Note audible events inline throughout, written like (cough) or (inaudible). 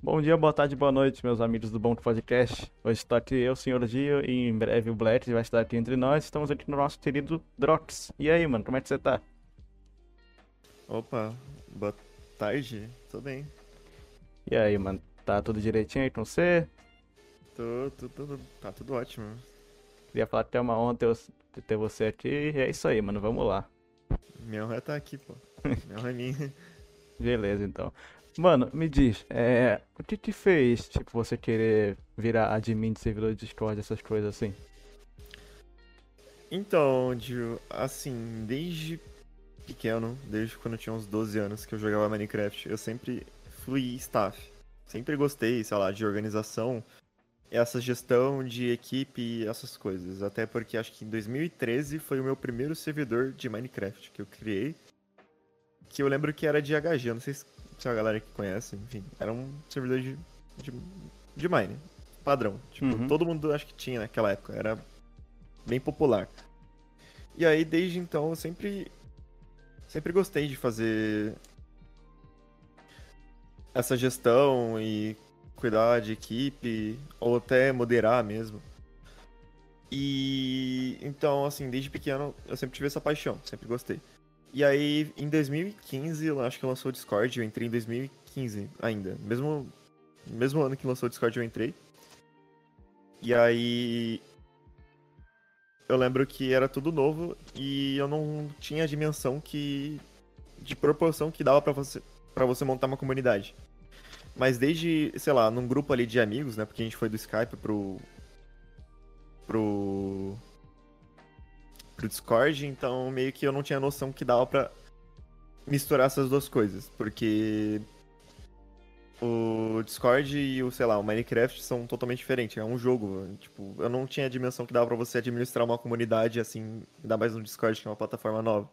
Bom dia, boa tarde, boa noite, meus amigos do Bom Podcast. Hoje está aqui eu, Senhor Dio, e em breve o Black vai estar aqui entre nós. Estamos aqui no nosso querido Drox. E aí, mano, como é que você tá? Opa, boa tarde, tô bem. E aí, mano, tá tudo direitinho aí com você? Tô, tô, tô- tá tudo ótimo. Queria falar que é uma honra ter, você- ter você aqui. E é isso aí, mano, vamos lá. Minha honra tá aqui, pô. (laughs) Minha honra é minha. Beleza, então. Mano, me diz, é, o que te fez, tipo, você querer virar admin de servidor de Discord, essas coisas assim? Então, Dio, assim, desde pequeno, desde quando eu tinha uns 12 anos que eu jogava Minecraft, eu sempre fui staff. Sempre gostei, sei lá, de organização, essa gestão de equipe, essas coisas. Até porque acho que em 2013 foi o meu primeiro servidor de Minecraft que eu criei. Que eu lembro que era de HG, não sei se se a galera que conhece, enfim. Era um servidor de, de, de Mine, padrão. Tipo, Uhum. todo mundo acho que tinha naquela época, era bem popular. E aí, desde então, eu sempre, sempre gostei de fazer essa gestão e cuidar de equipe, ou até moderar mesmo. E então, assim, desde pequeno eu sempre tive essa paixão, sempre gostei. E aí, em 2015, eu acho que lançou o Discord, eu entrei em 2015 ainda. Mesmo, mesmo ano que lançou o Discord, eu entrei. E aí. Eu lembro que era tudo novo e eu não tinha a dimensão que. de proporção que dava pra você, pra você montar uma comunidade. Mas desde, sei lá, num grupo ali de amigos, né? Porque a gente foi do Skype pro. pro. Pro Discord, então meio que eu não tinha noção que dava pra misturar essas duas coisas. Porque. O Discord e o, sei lá, o Minecraft são totalmente diferentes. É um jogo. Tipo, eu não tinha a dimensão que dava pra você administrar uma comunidade assim, ainda mais no Discord, que é uma plataforma nova.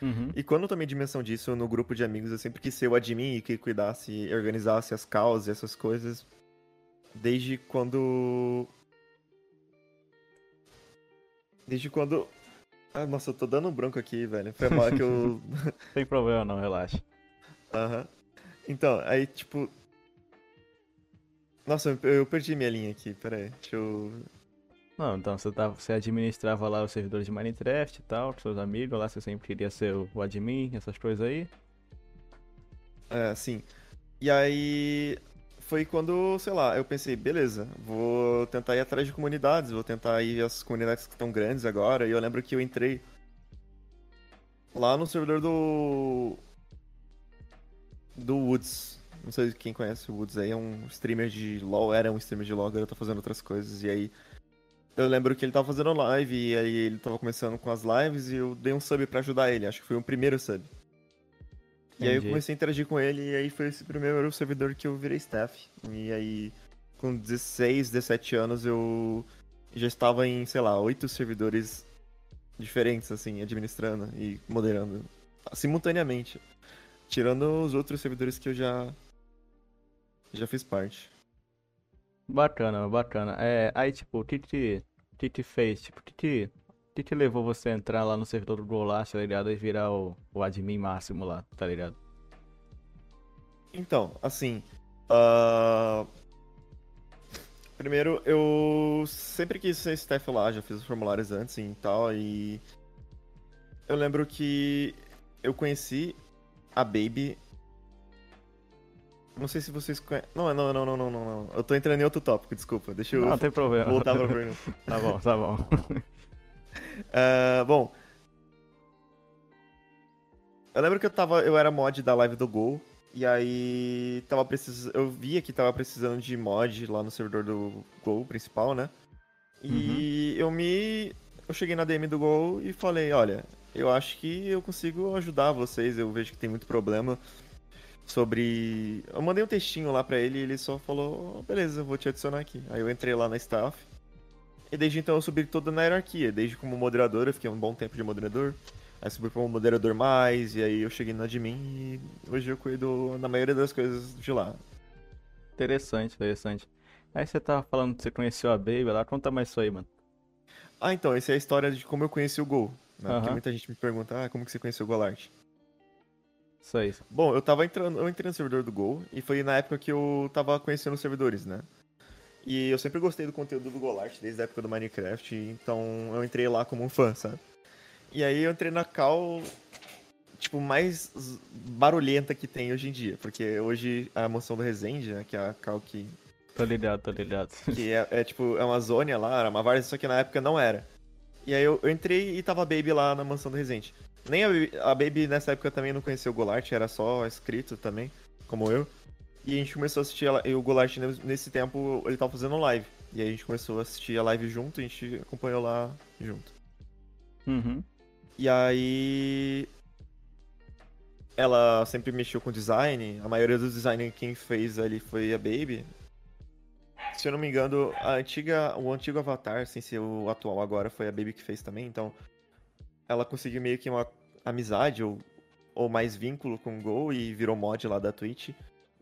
Uhum. E quando eu tomei dimensão disso no grupo de amigos, eu sempre quis ser o admin e que cuidasse e organizasse as causas e essas coisas. Desde quando. Desde quando. Ah, nossa, eu tô dando um branco aqui, velho. Foi mal que eu. (laughs) Sem problema não, relaxa. Aham. Então, aí, tipo. Nossa, eu perdi minha linha aqui, pera aí. Deixa eu. Não, então você, tava, você administrava lá os servidores de Minecraft e tal, com seus amigos, lá você sempre queria ser o, o admin, essas coisas aí. É, sim. E aí foi quando, sei lá, eu pensei, beleza, vou tentar ir atrás de comunidades, vou tentar ir as comunidades que estão grandes agora. E eu lembro que eu entrei lá no servidor do do Woods. Não sei quem conhece o Woods aí, é um streamer de LoL, era um streamer de LoL, agora tá fazendo outras coisas. E aí eu lembro que ele tava fazendo live e aí ele tava começando com as lives e eu dei um sub pra ajudar ele, acho que foi o primeiro sub. E aí eu Entendi. comecei a interagir com ele e aí foi esse primeiro servidor que eu virei staff. E aí, com 16, 17 anos, eu já estava em, sei lá, oito servidores diferentes, assim, administrando e moderando simultaneamente. Tirando os outros servidores que eu já já fiz parte. Bacana, bacana. É, aí, tipo, o que te, que te fez? Tipo, o que te, o que te levou você a entrar lá no servidor do Golast, tá ligado? E virar o, o admin máximo lá, tá ligado? Então, assim. ah, Primeiro, eu sempre quis ser staff lá, já fiz os formulários antes e tal, e. Eu lembro que eu conheci a Baby. Não sei se vocês conhecem. Não, não, não, não, não, não, não. Eu tô entrando em outro tópico, desculpa. Deixa eu Não, tem problema. voltar pra pergunta. (laughs) Tá bom, tá bom. (laughs) Ah, bom. Eu lembro que eu tava. Eu era mod da live do Gol. E aí tava precisando. Eu via que tava precisando de mod lá no servidor do Gol principal, né? E eu me. Eu cheguei na DM do Gol e falei, olha, eu acho que eu consigo ajudar vocês, eu vejo que tem muito problema sobre. Eu mandei um textinho lá pra ele e ele só falou, "Oh, beleza, eu vou te adicionar aqui. Aí eu entrei lá na staff. E desde então eu subi toda na hierarquia. Desde como moderador, eu fiquei um bom tempo de moderador. Aí subi como moderador mais, e aí eu cheguei no admin e hoje eu cuido na maioria das coisas de lá. Interessante, interessante. Aí você tava falando que você conheceu a Baby lá, conta mais isso aí, mano. Ah, então, essa é a história de como eu conheci o Gol. Né? Porque Aham. muita gente me pergunta, ah, como que você conheceu o Golart? Isso aí. Bom, eu tava entrando, eu entrei no servidor do Gol e foi na época que eu tava conhecendo os servidores, né? E eu sempre gostei do conteúdo do Golart desde a época do Minecraft, então eu entrei lá como um fã, sabe? E aí eu entrei na cal tipo mais barulhenta que tem hoje em dia, porque hoje a mansão do Resende, né, que é a cal que Tô ligado, tô ligado. que é, é, tipo, é uma zona lá, era uma várzea, só que na época não era. E aí eu, eu entrei e tava a Baby lá na mansão do Resende. Nem a, a Baby nessa época também não conhecia o Golart, era só escrito também, como eu. E a gente começou a assistir ela, e o Golart nesse tempo ele tava fazendo live. E aí a gente começou a assistir a live junto, a gente acompanhou lá junto. Uhum. E aí. Ela sempre mexeu com design. A maioria dos designers quem fez ali foi a Baby. Se eu não me engano, a antiga, o antigo Avatar, sem ser o atual agora, foi a Baby que fez também. Então, ela conseguiu meio que uma amizade ou, ou mais vínculo com o Go e virou mod lá da Twitch.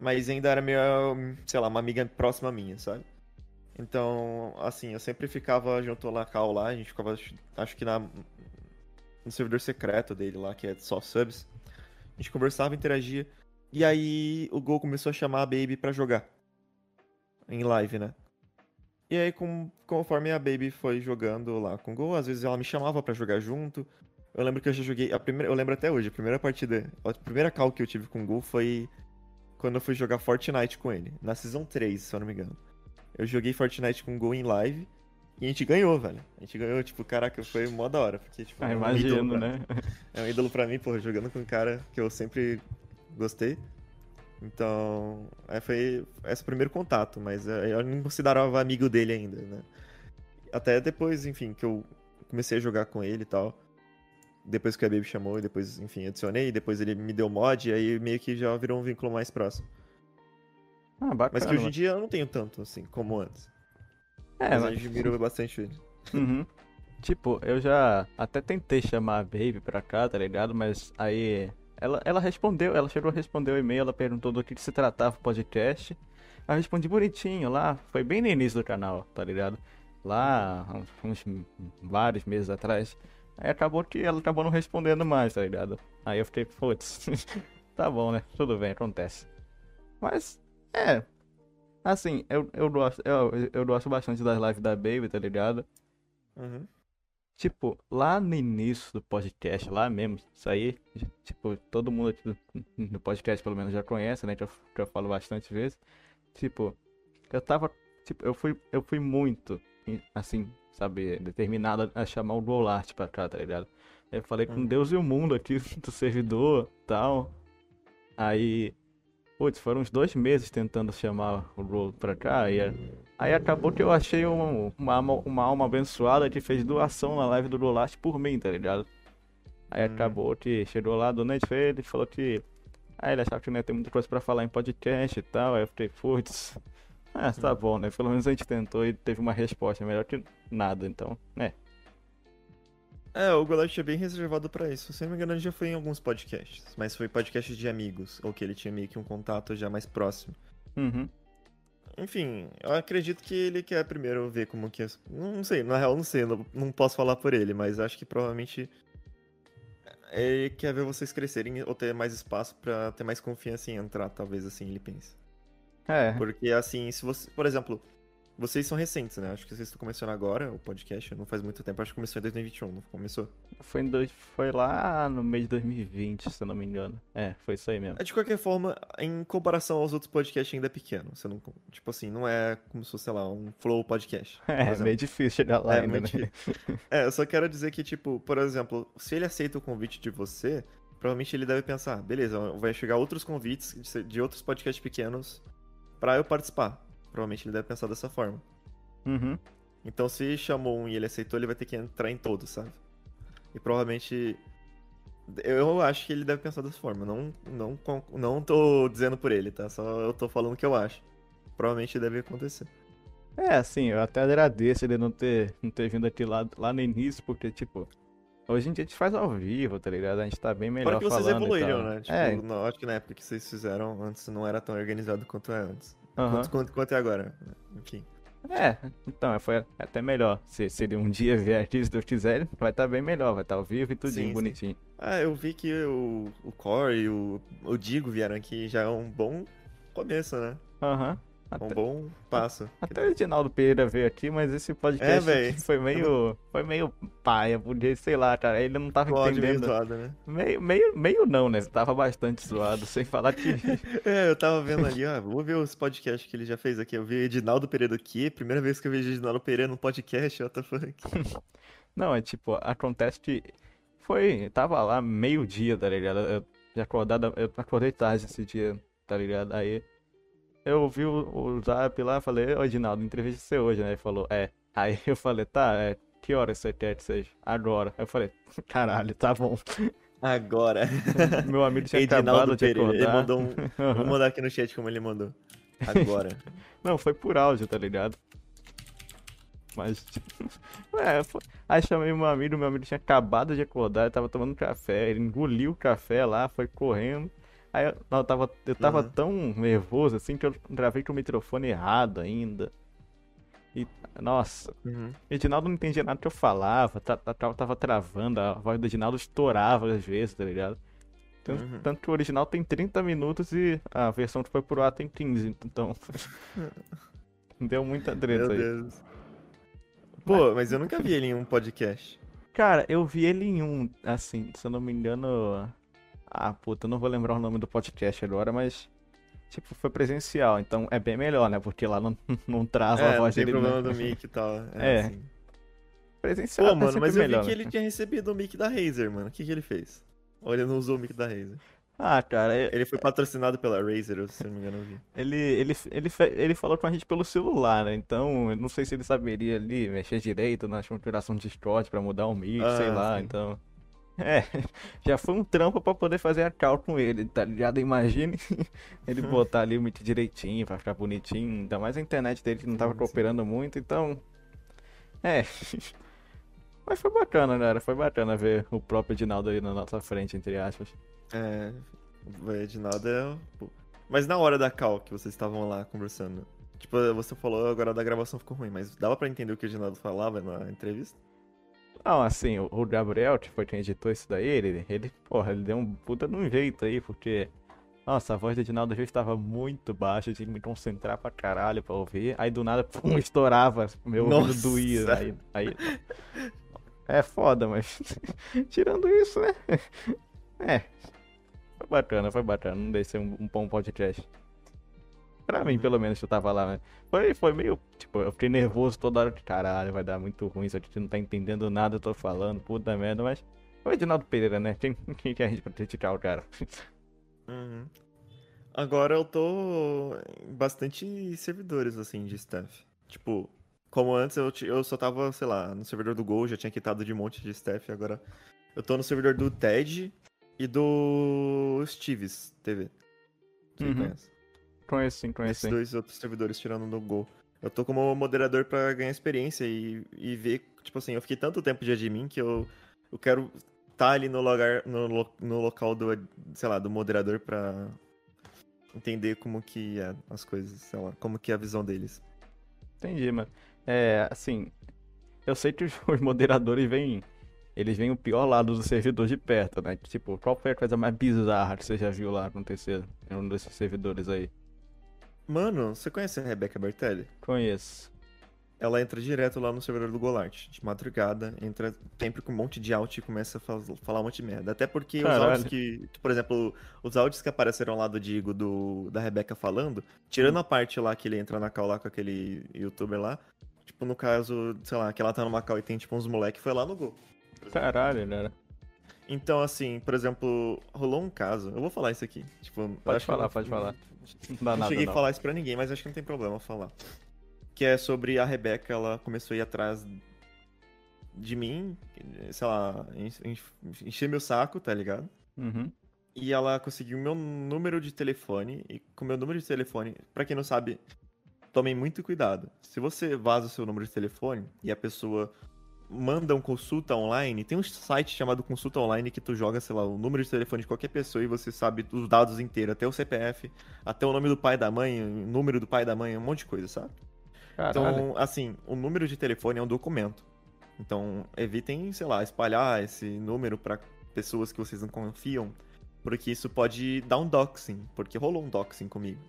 Mas ainda era meio, sei lá, uma amiga próxima minha, sabe? Então, assim, eu sempre ficava junto lá, cal lá, a gente ficava, acho que na, no servidor secreto dele lá, que é só subs. A gente conversava, interagia. E aí o Gol começou a chamar a Baby pra jogar. Em live, né? E aí, com, conforme a Baby foi jogando lá com o Gol, às vezes ela me chamava para jogar junto. Eu lembro que eu já joguei. A primeira, eu lembro até hoje, a primeira partida. A primeira call que eu tive com o Gol foi quando eu fui jogar Fortnite com ele. Na Season 3, se eu não me engano. Eu joguei Fortnite com o Gol em live. E a gente ganhou, velho. A gente ganhou, tipo, caraca, foi mó da hora. Porque, tipo, Ah, é um imagino, né? É um ídolo pra mim, pô, jogando com um cara que eu sempre gostei. Então, é, foi esse o primeiro contato, mas é, eu não considerava amigo dele ainda, né? Até depois, enfim, que eu comecei a jogar com ele e tal. Depois que a Baby chamou, e depois, enfim, adicionei, depois ele me deu mod, e aí meio que já virou um vínculo mais próximo. Ah, bacana. Mas que hoje em dia eu não tenho tanto, assim, como antes. É, mas eu mas... admiro bastante ele. (laughs) Uhum. Tipo, eu já até tentei chamar a Baby pra cá, tá ligado? Mas aí ela, ela respondeu, ela chegou a responder o e-mail, ela perguntou do que, que se tratava o podcast. Eu respondi bonitinho lá, foi bem no início do canal, tá ligado? Lá, uns vários meses atrás. Aí acabou que ela acabou não respondendo mais, tá ligado? Aí eu fiquei, putz, (laughs) tá bom, né? Tudo bem, acontece. Mas, é. Assim, eu, eu, gosto, eu, eu gosto bastante das lives da Baby, tá ligado? Uhum. Tipo, lá no início do podcast, lá mesmo, isso aí, tipo, todo mundo aqui do- no podcast pelo menos já conhece, né? Que eu, que eu falo bastante vezes. Tipo, eu tava, tipo, eu fui, eu fui muito, assim, sabe, determinado a chamar o Golart pra cá, tá ligado? Aí eu falei com Uhum. Deus e o mundo aqui (laughs) do servidor tal. Aí, putz, foram uns dois meses tentando chamar o Gol pra cá e Aí acabou que eu achei um- uma, alma, uma alma abençoada que fez doação na live do Golast por mim, tá ligado? Aí Hum. acabou que chegou lá do Nate Fede e falou que. Aí ele achava que não ia ter muita coisa pra falar em podcast e tal. Aí eu fiquei, putz. Ah, tá Hum. bom, né? Pelo menos a gente tentou e teve uma resposta melhor que nada, então. É. É, o Golart é bem reservado pra isso. Se não me engano, ele já foi em alguns podcasts. Mas foi podcasts de amigos, ou que ele tinha meio que um contato já mais próximo. Uhum. Enfim, eu acredito que ele quer primeiro ver como que. Não sei, na real, não sei, não, não posso falar por ele, mas acho que provavelmente. Ele quer ver vocês crescerem ou ter mais espaço pra ter mais confiança em entrar, talvez assim ele pense. É. Porque assim, se você. Por exemplo, vocês são recentes, né? Acho que vocês estão começando agora, o podcast, não faz muito tempo, acho que começou em 2021, não começou? Foi, em dois, foi lá no mês de 2020, se eu não me engano. É, foi isso aí mesmo. É, de qualquer forma, em comparação aos outros podcasts ainda é pequeno. Você não. Tipo assim, não é como se fosse, sei lá, um flow podcast. (laughs) É, exemplo. meio difícil chegar lá É, ainda, né? (laughs) É, eu só quero dizer que, tipo, por exemplo, se ele aceita o convite de você, provavelmente ele deve pensar, beleza, vai chegar outros convites de- de outros podcasts pequenos pra eu participar. Provavelmente ele deve pensar dessa forma. Uhum. Então, se chamou um e ele aceitou, ele vai ter que entrar em todos, sabe? E provavelmente. Eu acho que ele deve pensar dessa forma. Não, não, não tô dizendo por ele, tá? Só eu tô falando o que eu acho. Provavelmente deve acontecer. É, assim, eu até agradeço ele não ter, não ter vindo aqui lá, lá no início, porque, tipo, hoje em dia a gente faz ao vivo, tá ligado? A gente tá bem melhor Fora que vocês evoluíram, né? Tipo, É, acho que na época que vocês fizeram, antes não era tão organizado quanto é antes. Aham. Quanto, quanto, quanto é agora. Enfim. É, então, foi até melhor. Se, se ele um dia vier aqui, se Deus quiser, vai estar bem melhor, vai estar ao vivo e tudinho, Sim, sim. bonitinho. Ah, eu vi que o, o Core e o, o Digo vieram aqui já é um bom começo, né? Aham. Um Até, bom passo. até o Edinaldo Pereira veio aqui, mas esse É, podcast véi. foi meio. Foi meio paia, porque, sei lá, cara, ele não tava O áudio meio entendendo. zoado, né? Meio, meio, meio não, né? Tava bastante zoado, sem falar que. (laughs) É, eu tava vendo ali, ó, vou ver os podcasts que ele já fez aqui. Eu vi Edinaldo Pereira aqui, primeira vez que eu vejo Edinaldo Pereira no podcast, what the fuck. (laughs) Não, é tipo, acontece que foi. Tava lá meio-dia, tá ligado? Eu já acordado, eu acordei tarde esse dia, tá ligado? Aí eu vi o, o zap lá falei, ô Edinaldo, entrevista você hoje, né? Ele falou, é. Aí eu falei, tá, é. Que hora você quer que seja? Agora. Aí eu falei, (laughs) caralho, tá bom. Agora. (laughs) Meu amigo tinha Edinaldo acabado de Pereira, ele acordar. mandou um... (laughs) Vou mandar aqui no chat como ele mandou. Agora. Não, foi por áudio, tá ligado? Mas. É, foi... Aí chamei meu amigo, meu amigo tinha acabado de acordar, ele tava tomando café, ele engoliu o café lá, foi correndo. Aí eu, não, eu tava, eu tava Uhum. tão nervoso assim que eu gravei com o microfone errado ainda. E, nossa, Uhum. o Edinaldo não entendia nada que eu falava, ta- ta- ta- tava travando, a voz do Edinaldo estourava às vezes, tá ligado? Tanto, Uhum. tanto que o original tem 30 minutos e a versão que foi pro ar tem 15, então. (laughs) Deu muita treta Meu aí. Deus. Pô, mas eu nunca vi ele em um podcast. Cara, eu vi ele em um, assim, se eu não me engano. Ah, puta, eu não vou lembrar o nome do podcast agora, mas. Tipo, foi presencial, então é bem melhor, né? Porque lá não, (laughs) não trava a É, não voz tem dele. problema né? do mic e tal. É, assim. Presencial Pô, é mano, sempre mas eu melhor, vi que né? ele tinha recebido o mic da Razer, mano. O que, que ele fez? Ou ele não usou o mic da Razer? Ah, cara, é- Ele foi patrocinado pela Razer, se não me engano, ele, ele, ele, ele falou com a gente pelo celular, né? Então, eu não sei se ele saberia ali mexer direito na configuração de Discord pra mudar o mic, sei Ah, lá, sim. então. (laughs) É, já foi um trampo pra poder fazer a call com ele, tá ligado? Imagine (laughs) ele (laughs) botar ali o mic direitinho pra ficar bonitinho, ainda mais a internet dele que não tava cooperando muito, então. É. Mas foi bacana, cara, foi bacana ver o próprio Edinaldo aí na nossa frente, entre aspas. É, o Edinaldo é. Mas na hora da call que vocês estavam lá conversando, tipo, você falou agora da gravação ficou ruim, mas dava pra entender o que o Edinaldo falava na entrevista? Não, assim, o, Gabriel, que foi quem editou isso daí, ele, ele, porra, ele deu um puta de um jeito aí, porque, nossa, a voz do Edinaldo já estava muito baixa, eu tinha que me concentrar pra caralho pra ouvir, aí do nada, pum, estourava, meu ouvido doía, aí, aí, é foda, mas, (laughs) tirando isso, né, (laughs) é, foi bacana, foi bacana, não deixei um, um bom podcast. Pra mim, pelo menos, eu tava lá, né? Foi, foi meio. Tipo, eu fiquei nervoso toda hora. Caralho, vai dar muito ruim. Isso aqui não tá entendendo nada, eu tô falando. Puta merda, mas. O Edinaldo Pereira, né? Quem, (laughs) quem que é a gente pra criticar o cara? Uhum. Agora eu tô em bastante servidores, assim, de staff. Tipo, como antes eu, eu só tava, sei lá, no servidor do Gol, já tinha quitado de um monte de staff, agora eu tô no servidor do TED e do Steves TV. Você Uhum. conhece? Conheço sim, conheço Esses sim. dois outros servidores tirando no Gol. Eu tô como moderador pra ganhar experiência e, e ver, tipo assim, eu fiquei tanto tempo de admin que eu, eu quero estar ali no lugar, no, no local do, sei lá, do moderador pra entender como que é as coisas, sei lá, como que é a visão deles. Entendi, mano. É, assim. Eu sei que (laughs) os, moderadores vêm. Eles veem o pior lado do servidor de perto, né? Tipo, qual foi a coisa mais bizarra que você já viu lá acontecer em um desses servidores aí? Mano, você conhece a Rebeca Bertelli? Conheço. Ela entra direto lá no servidor do Golart, de madrugada, entra sempre com um monte de alt e começa a fa- falar um monte de merda. Até porque os Caralho. áudios que, por exemplo, os áudios que apareceram lá do Digo, do, da Rebeca falando, tirando a parte lá que ele entra na call lá com aquele youtuber lá, tipo, no caso, sei lá, que ela tá numa call e tem tipo uns moleque, foi lá no Gol. Caralho, cara. Então, assim, por exemplo, rolou um caso, eu vou falar isso aqui, tipo... Pode que falar, não- pode falar. Não não cheguei não. a falar isso pra ninguém, mas acho que não tem problema falar. Que é sobre a Rebeca, ela começou a ir atrás de mim, sei lá, en- en- encher meu saco, tá ligado? Uhum. E ela conseguiu meu número de telefone, e com meu número de telefone, pra quem não sabe, tomem muito cuidado. Se você vaza o seu número de telefone e a pessoa manda um consulta online, tem um site chamado consulta online que tu joga, sei lá, o número de telefone de qualquer pessoa e você sabe os dados inteiros, até o CPF, até o nome do pai e da mãe, o número do pai e da mãe, um monte de coisa, sabe? Caralho. Então, assim, o número de telefone é um documento. Então, evitem, sei lá, espalhar esse número para pessoas que vocês não confiam, porque isso pode dar um doxing, porque rolou um doxing comigo.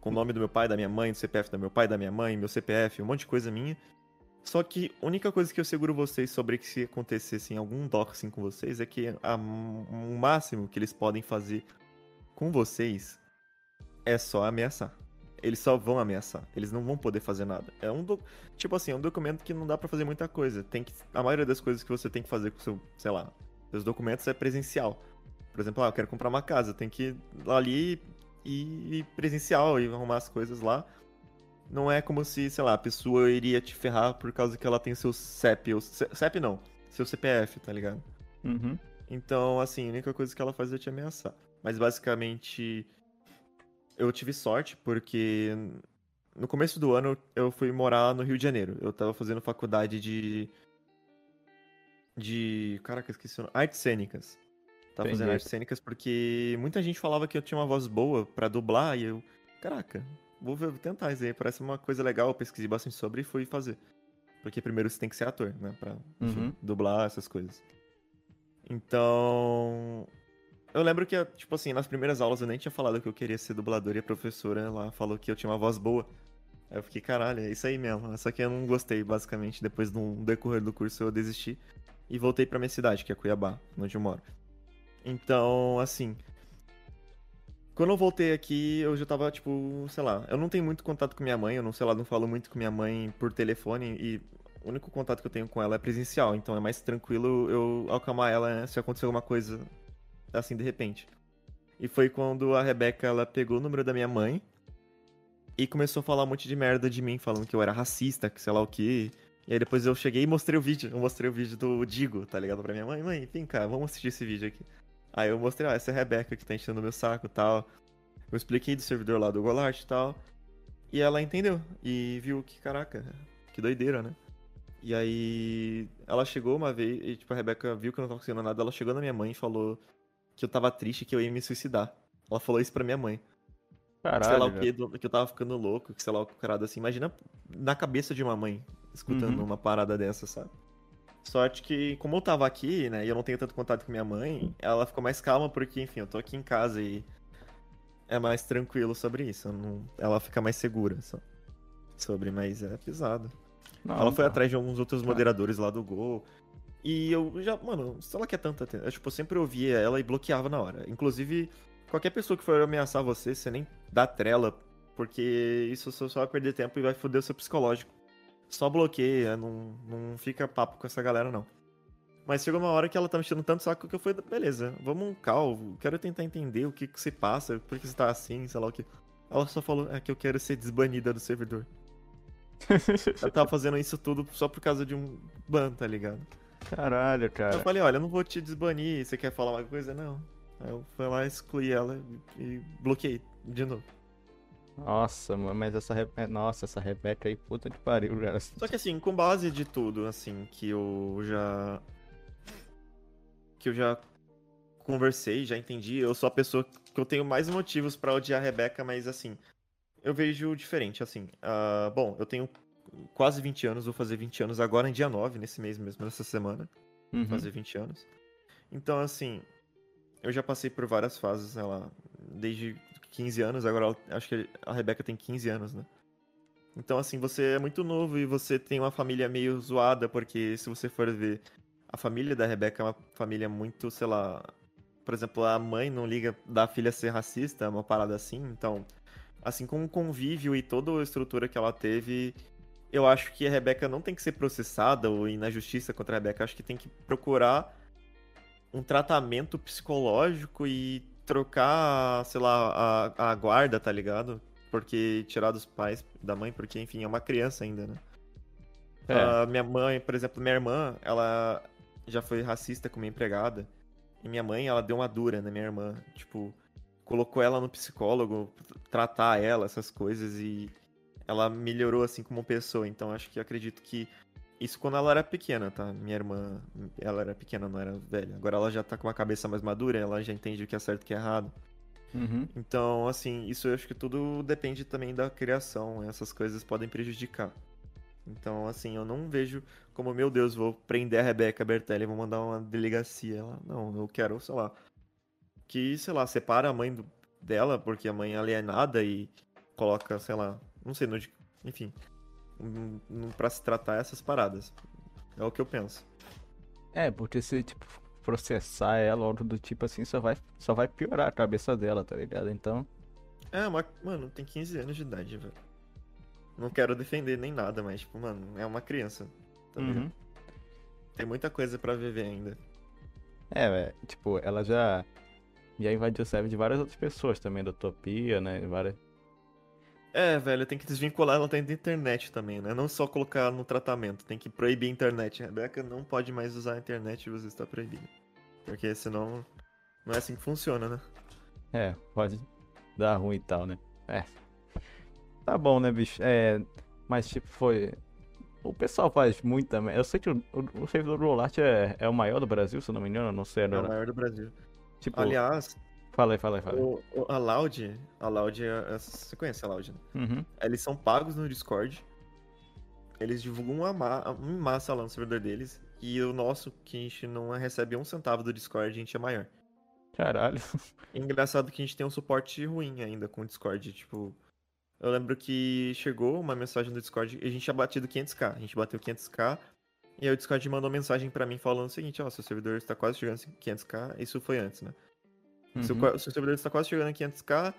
Com o nome do meu pai, da minha mãe, do CPF do meu pai, da minha mãe, meu CPF, um monte de coisa minha. Só que a única coisa que eu seguro vocês sobre que se acontecesse algum doxing com vocês é que a, o máximo que eles podem fazer com vocês é só ameaçar. Eles só vão ameaçar. Eles não vão poder fazer nada. É um do... tipo assim, é um documento que não dá para fazer muita coisa. Tem que a maioria das coisas que você tem que fazer com seu, sei lá, seus documentos é presencial. Por exemplo, ah, eu quero comprar uma casa, tem que ir ali e presencial e arrumar as coisas lá. Não é como se, sei lá, a pessoa iria te ferrar por causa que ela tem seu CEP, ou CEP não, seu CPF, tá ligado? Uhum. Então, assim, a única coisa que ela faz é te ameaçar. Mas basicamente eu tive sorte porque no começo do ano eu fui morar no Rio de Janeiro. Eu tava fazendo faculdade de. De. Caraca, esqueci o nome. Artes cênicas. Tava Entendi. fazendo artes cênicas porque muita gente falava que eu tinha uma voz boa para dublar e eu. Caraca, vou tentar isso aí. Parece uma coisa legal. Eu pesquisei bastante sobre e fui fazer. Porque primeiro você tem que ser ator, né? Pra enfim, uhum. dublar essas coisas. Então. Eu lembro que, tipo assim, nas primeiras aulas eu nem tinha falado que eu queria ser dublador e a professora lá falou que eu tinha uma voz boa. Aí eu fiquei, caralho, é isso aí mesmo. Só que eu não gostei, basicamente. Depois do decorrer do curso eu desisti e voltei pra minha cidade, que é Cuiabá, onde eu moro. Então, assim. Quando eu voltei aqui, eu já tava, tipo, sei lá, eu não tenho muito contato com minha mãe, eu não sei lá, não falo muito com minha mãe por telefone e o único contato que eu tenho com ela é presencial, então é mais tranquilo eu acalmar ela se acontecer alguma coisa assim, de repente. E foi quando a Rebeca, ela pegou o número da minha mãe e começou a falar um monte de merda de mim, falando que eu era racista, que sei lá o que. E aí depois eu cheguei e mostrei o vídeo. Eu mostrei o vídeo do Digo, tá ligado? Pra minha mãe. Mãe, vem cá, vamos assistir esse vídeo aqui. Aí eu mostrei, ó, essa é a Rebeca que tá enchendo meu saco e tal. Eu expliquei do servidor lá do Golart e tal. E ela entendeu. E viu que, caraca, que doideira, né? E aí ela chegou uma vez, e tipo, a Rebeca viu que eu não tava conseguindo nada, ela chegou na minha mãe e falou que eu tava triste, que eu ia me suicidar. Ela falou isso pra minha mãe. Caralho. Sei lá o que, que eu tava ficando louco, que sei lá o caralho assim. Imagina na cabeça de uma mãe escutando uhum. uma parada dessa, sabe? Sorte que, como eu tava aqui, né, e eu não tenho tanto contato com minha mãe, ela ficou mais calma porque, enfim, eu tô aqui em casa e é mais tranquilo sobre isso. Não... Ela fica mais segura só. sobre, mas é pesado. Não, ela foi não. atrás de alguns outros moderadores lá do Gol. E eu já, mano, se ela quer tanta atenção. Eu, tipo, eu sempre ouvia ela e bloqueava na hora. Inclusive, qualquer pessoa que for ameaçar você, você nem dá trela, porque isso só vai perder tempo e vai foder o seu psicológico. Só bloqueia, não, não fica papo com essa galera, não. Mas chegou uma hora que ela tá mexendo tanto saco que eu falei, beleza, vamos um calvo, quero tentar entender o que que se passa, por que você tá assim, sei lá o que. Ela só falou, é que eu quero ser desbanida do servidor. (laughs) ela tava fazendo isso tudo só por causa de um ban, tá ligado? Caralho, cara. Eu falei, olha, eu não vou te desbanir, você quer falar uma coisa? Não. Aí eu fui lá, excluí ela e bloqueei de novo. Nossa, mas essa Rebeca. Nossa, essa Rebeca aí, puta de pariu, cara. Só que assim, com base de tudo, assim, que eu já. Que eu já conversei, já entendi. Eu sou a pessoa que eu tenho mais motivos para odiar a Rebeca, mas assim. Eu vejo diferente, assim. Uh, bom, eu tenho quase 20 anos, vou fazer 20 anos agora em dia 9, nesse mês mesmo, nessa semana. Uhum. Vou fazer 20 anos. Então, assim, eu já passei por várias fases, ela desde 15 anos, agora acho que a Rebeca tem 15 anos, né? Então, assim, você é muito novo e você tem uma família meio zoada, porque se você for ver, a família da Rebeca é uma família muito, sei lá. Por exemplo, a mãe não liga da filha ser racista, uma parada assim. Então, assim, com o convívio e toda a estrutura que ela teve, eu acho que a Rebeca não tem que ser processada ou ir na justiça contra a Rebeca. Acho que tem que procurar um tratamento psicológico e trocar, sei lá, a, a guarda, tá ligado? Porque tirar dos pais, da mãe, porque, enfim, é uma criança ainda, né? É. Uh, minha mãe, por exemplo, minha irmã, ela já foi racista com minha empregada. E minha mãe, ela deu uma dura na minha irmã. Tipo, colocou ela no psicólogo, tratar ela, essas coisas. E ela melhorou assim como pessoa. Então acho que acredito que isso quando ela era pequena, tá? Minha irmã, ela era pequena, não era velha. Agora ela já tá com uma cabeça mais madura, ela já entende o que é certo e o que é errado. Uhum. Então, assim, isso eu acho que tudo depende também da criação. Essas coisas podem prejudicar. Então, assim, eu não vejo como, meu Deus, vou prender a Rebeca Bertelli, vou mandar uma delegacia lá. Não, eu quero, sei lá, que, sei lá, separa a mãe do, dela, porque a mãe é alienada e coloca, sei lá, não sei, no, enfim, pra se tratar essas paradas. É o que eu penso. É, porque se, tipo, processar ela, algo do tipo assim, só vai, só vai piorar a cabeça dela, tá ligado? Então. É, mas, mano, tem 15 anos de idade, velho. Não quero defender nem nada, mas, tipo, mano, é uma criança. Tá uhum. Tem muita coisa para viver ainda. É, véio, tipo, ela já. Já invadiu o server de várias outras pessoas também, da Utopia, né? Várias. É, velho, tem que desvincular ela da internet também, né? Não só colocar no tratamento, tem que proibir a internet. A Rebeca não pode mais usar a internet e você está proibido. Porque senão não é assim que funciona, né? É, pode dar ruim e tal, né? É. Tá bom, né, bicho? É, mas, tipo, foi. O pessoal faz muito também. Eu sei que o, o, o servidor do Rolart é, é o maior do Brasil, se eu não me engano, não sei. Não é o maior do Brasil. Tipo, Aliás. Fala aí, fala aí, fala aí. O, o, a Loud, a Loud, é, você conhece a Loud, né? Uhum. Eles são pagos no Discord. Eles divulgam uma, ma uma massa lá no servidor deles. E o nosso, que a gente não recebe um centavo do Discord, a gente é maior. Caralho. É (laughs) engraçado que a gente tem um suporte ruim ainda com o Discord, tipo. Eu lembro que chegou uma mensagem do Discord e a gente tinha batido 500k. A gente bateu 500k. E aí o Discord mandou mensagem para mim falando o seguinte: Ó, oh, seu servidor está quase chegando a 500k. Isso foi antes, né? Uhum. Seu, seu servidor está quase chegando a 500k.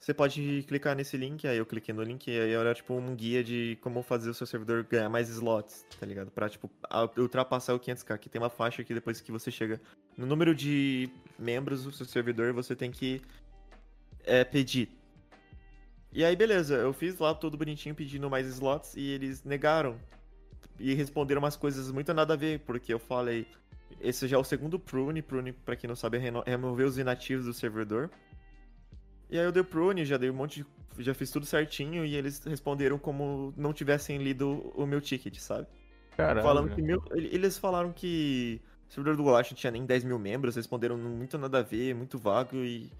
Você pode clicar nesse link. Aí eu cliquei no link e aí era tipo um guia de como fazer o seu servidor ganhar mais slots, tá ligado? Pra, tipo, ultrapassar o 500k. Aqui tem uma faixa que depois que você chega no número de membros do seu servidor, você tem que é, pedir e aí, beleza, eu fiz lá tudo bonitinho pedindo mais slots e eles negaram. E responderam umas coisas muito nada a ver, porque eu falei. Esse já é o segundo prune. Prune, pra quem não sabe, é remover os inativos do servidor. E aí eu dei prune, já dei um monte de. Já fiz tudo certinho e eles responderam como não tivessem lido o meu ticket, sabe? Caralho. Falando que meu, eles falaram que o servidor do Golash não tinha nem 10 mil membros, responderam muito nada a ver, muito vago e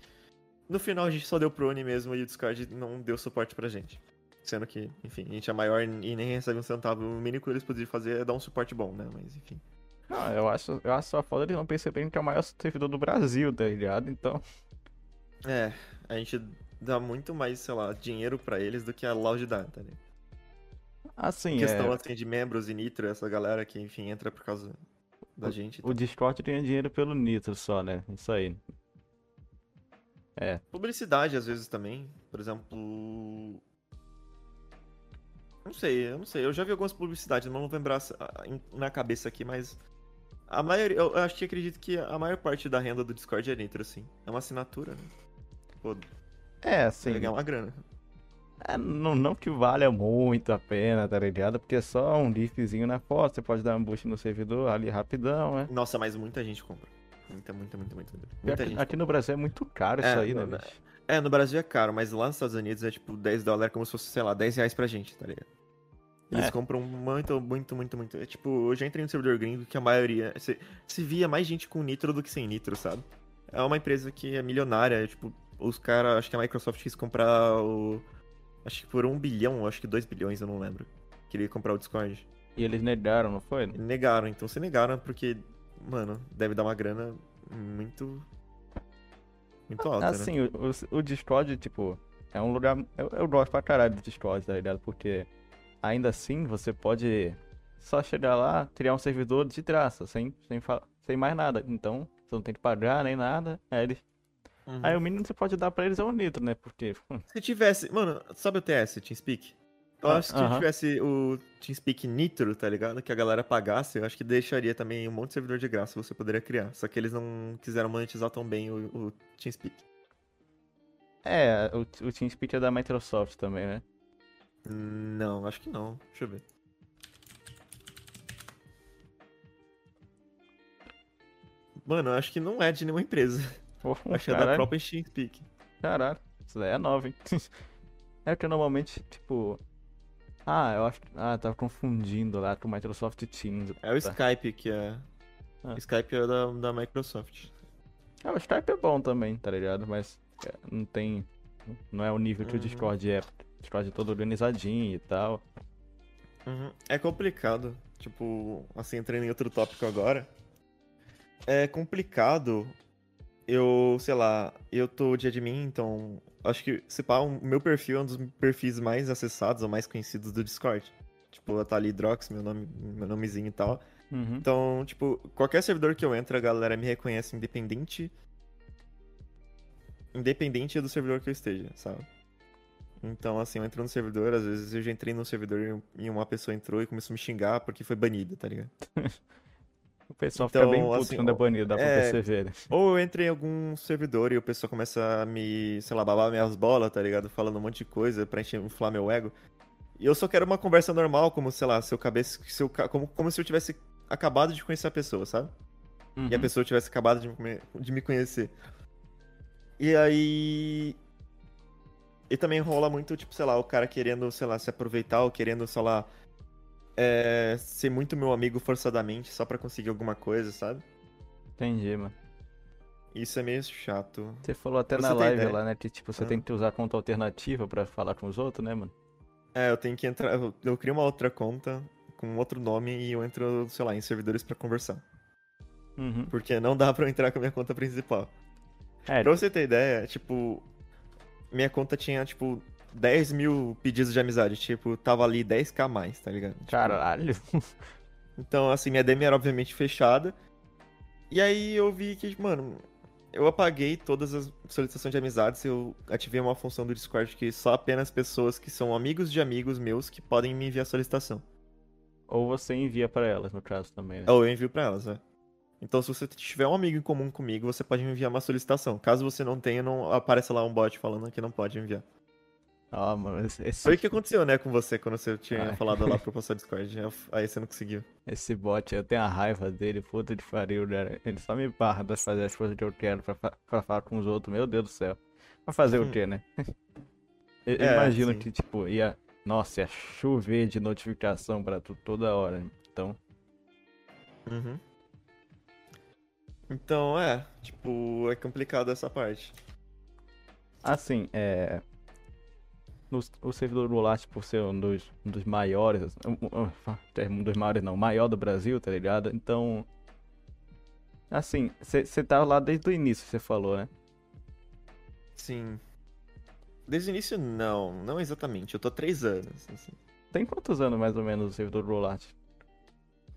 no final a gente só deu pro Uni mesmo e o Discord não deu suporte pra gente. Sendo que, enfim, a gente é maior e nem recebe um centavo. O mínimo que eles poderiam fazer é dar um suporte bom, né? Mas enfim. Não, eu acho, eu acho só foda eles não perceberem que é o maior servidor do Brasil, tá ligado? Então. É, a gente dá muito mais, sei lá, dinheiro pra eles do que a loja dá, tá ligado? Assim, questão é... assim de membros e Nitro, essa galera que, enfim, entra por causa da o, gente. O Discord ganha dinheiro pelo Nitro só, né? Isso aí. É. Publicidade, às vezes, também. Por exemplo. Não sei, eu não sei. Eu já vi algumas publicidades, não vou lembrar na cabeça aqui, mas. A maioria. Eu acho que acredito que a maior parte da renda do Discord é Nitro, assim. É uma assinatura, né? Pô, é, assim. Ganhar uma grana. É, não, não que valha muito a pena, tá ligado? Porque é só um diffzinho na foto, você pode dar um boost no servidor ali rapidão, né? Nossa, mas muita gente compra. Muita, muita, muita, muita. muita aqui, aqui no Brasil é muito caro é, isso aí, né, no, bicho? É, no Brasil é caro, mas lá nos Estados Unidos é tipo 10 dólares como se fosse, sei lá, 10 reais pra gente, tá ligado? Eles é. compram muito, muito, muito, muito. É, tipo, eu já entrei no servidor gringo que a maioria. Se, se via mais gente com nitro do que sem nitro, sabe? É uma empresa que é milionária, é, tipo, os caras. Acho que a Microsoft quis comprar o. Acho que por um bilhão, acho que dois bilhões, eu não lembro. Queria comprar o Discord. E eles negaram, não foi? Negaram, então se negaram porque, mano, deve dar uma grana muito. Muito alta. Assim, né? o, o, Discord, tipo, é um lugar. Eu, eu gosto pra caralho do Discord, tá ligado? Porque ainda assim você pode só chegar lá, criar um servidor de traça, sem, sem, sem mais nada. Então, você não tem que pagar nem nada. Aí eles. Uhum. Aí o mínimo que você pode dar pra eles é um nitro, né? Porque. (laughs) Se tivesse. Mano, sabe o TS, TeamSpeak? Eu acho que se tivesse o TeamSpeak Nitro, tá ligado? Que a galera pagasse, eu acho que deixaria também um monte de servidor de graça você poderia criar. Só que eles não quiseram monetizar tão bem o, o TeamSpeak. É, o, o TeamSpeak é da Microsoft também, né? Não, acho que não. Deixa eu ver. Mano, eu acho que não é de nenhuma empresa. (laughs) Oh, acho que é da própria TeamSpeak. Caralho, isso daí é nova, hein? (laughs) é que normalmente, tipo, ah, eu acho. Ah, tava confundindo lá com o Microsoft Teams. É o tá. Skype que é. Ah. O Skype é da, da Microsoft. Ah, o Skype é bom também, tá ligado? Mas. não tem. Não é o nível que o Uhum. Discord é. É todo organizadinho e tal. Uhum. É complicado. Tipo, assim, entrando em outro tópico agora. É complicado. Eu, sei lá, eu tô de admin, então. Acho que, se pá, o meu perfil é um dos perfis mais acessados ou mais conhecidos do Discord. Tipo, tá ali Drox, meu nome, meu nomezinho e tal. Uhum. Então, tipo, qualquer servidor que eu entro, a galera me reconhece independente. Independente do servidor que eu esteja, sabe? Então, assim, eu entro no servidor, às vezes eu já entrei no servidor e uma pessoa entrou e começou a me xingar porque foi banida, tá ligado? (laughs) O pessoal Então, fica bem puto assim, quando é banido, dá pra é- perceber. né? Ou eu entrei em algum servidor e o pessoal começa a me, sei lá, babar minhas bolas, tá ligado? Falando um monte de coisa pra inflar meu ego. E eu só quero uma conversa normal, como, sei lá, se eu cabeça, se eu, ca- como, como se eu tivesse acabado de conhecer a pessoa, sabe? e a Uhum. pessoa tivesse acabado de me, de me conhecer. E aí. E também rola muito, tipo, sei lá, o cara querendo, sei lá, se aproveitar ou querendo, sei lá, é, ser muito meu amigo forçadamente só pra conseguir alguma coisa, sabe? Entendi, mano. Isso é meio chato. Você falou até na você ter live ideia. lá, né? Que tipo, você Ah. tem que usar conta alternativa pra falar com os outros, né, mano? É, eu tenho que entrar. Eu, eu crio uma outra conta com outro nome e eu entro, sei lá, em servidores pra conversar. Uhum. Porque não dá pra eu entrar com a minha conta principal. É, Pra você ter ideia, tipo, minha conta tinha, tipo, 10 mil pedidos de amizade. Tipo, tava ali 10k a mais, tá ligado? Tipo, caralho. (laughs) então, assim, minha DM era obviamente fechada. E aí eu vi que, mano, eu apaguei todas as solicitações de amizades. Eu ativei uma função do Discord que só apenas pessoas que são amigos de amigos meus que podem me enviar solicitação. Ou você envia pra elas, no caso, também, né? Ou eu envio pra elas, né? Então, se você tiver um amigo em comum comigo, você pode me enviar uma solicitação. Caso você não tenha, não apareça lá um bot falando que não pode enviar. Ah, mano, esse, Foi o que aconteceu, né, com você quando você tinha Ai. falado lá (laughs) pro passar Discord. Aí você não conseguiu. esse bot, eu tenho a raiva dele, puta de pariu, né? Ele só me barra de fazer as coisas que eu quero pra, pra falar com os outros, meu Deus do céu. Pra fazer o Hum. quê, né? (laughs) Eu É, imagino sim. que, tipo, ia. Nossa, ia chover de notificação pra tu toda hora. Então, Uhum. Então, é, tipo, é complicado essa parte. assim, é. No, o servidor do Last, por ser um dos, um dos maiores, um, um, um dos maiores não, maior do Brasil, tá ligado? Então. Assim, você tava lá desde o início, você falou, né? Sim. Desde o início, não, não exatamente. Eu tô há três anos. assim. Tem quantos anos mais ou menos o servidor do Rolat?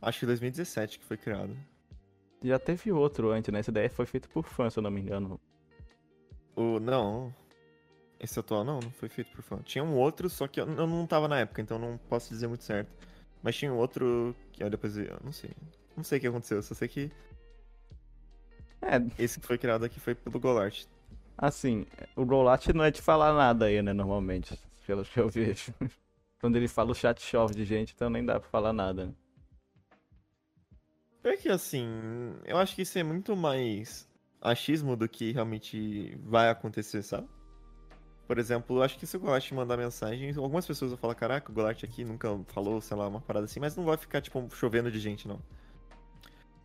Acho que 2017 que foi criado. Já teve outro antes, né? Esse daí foi feito por fã, se eu não me engano. O, não. Esse atual não, não foi feito por fã. Tinha um outro, só que eu, eu não tava na época, então não posso dizer muito certo. Mas tinha um outro que eu depois. Eu não sei. Não sei o que aconteceu, eu só sei que É, esse que foi criado aqui foi pelo Golart. assim, o Rolat não é de falar nada aí, né? Normalmente, pelo que eu vejo. (laughs) Quando ele fala o chat chove de gente, então nem dá pra falar nada. né? É que assim, eu acho que isso é muito mais achismo do que realmente vai acontecer, sabe? Por exemplo, eu acho que se o Golart mandar mensagem, algumas pessoas vão falar, caraca, o Golart aqui nunca falou, sei lá, uma parada assim, mas não vai ficar, tipo, chovendo de gente, não.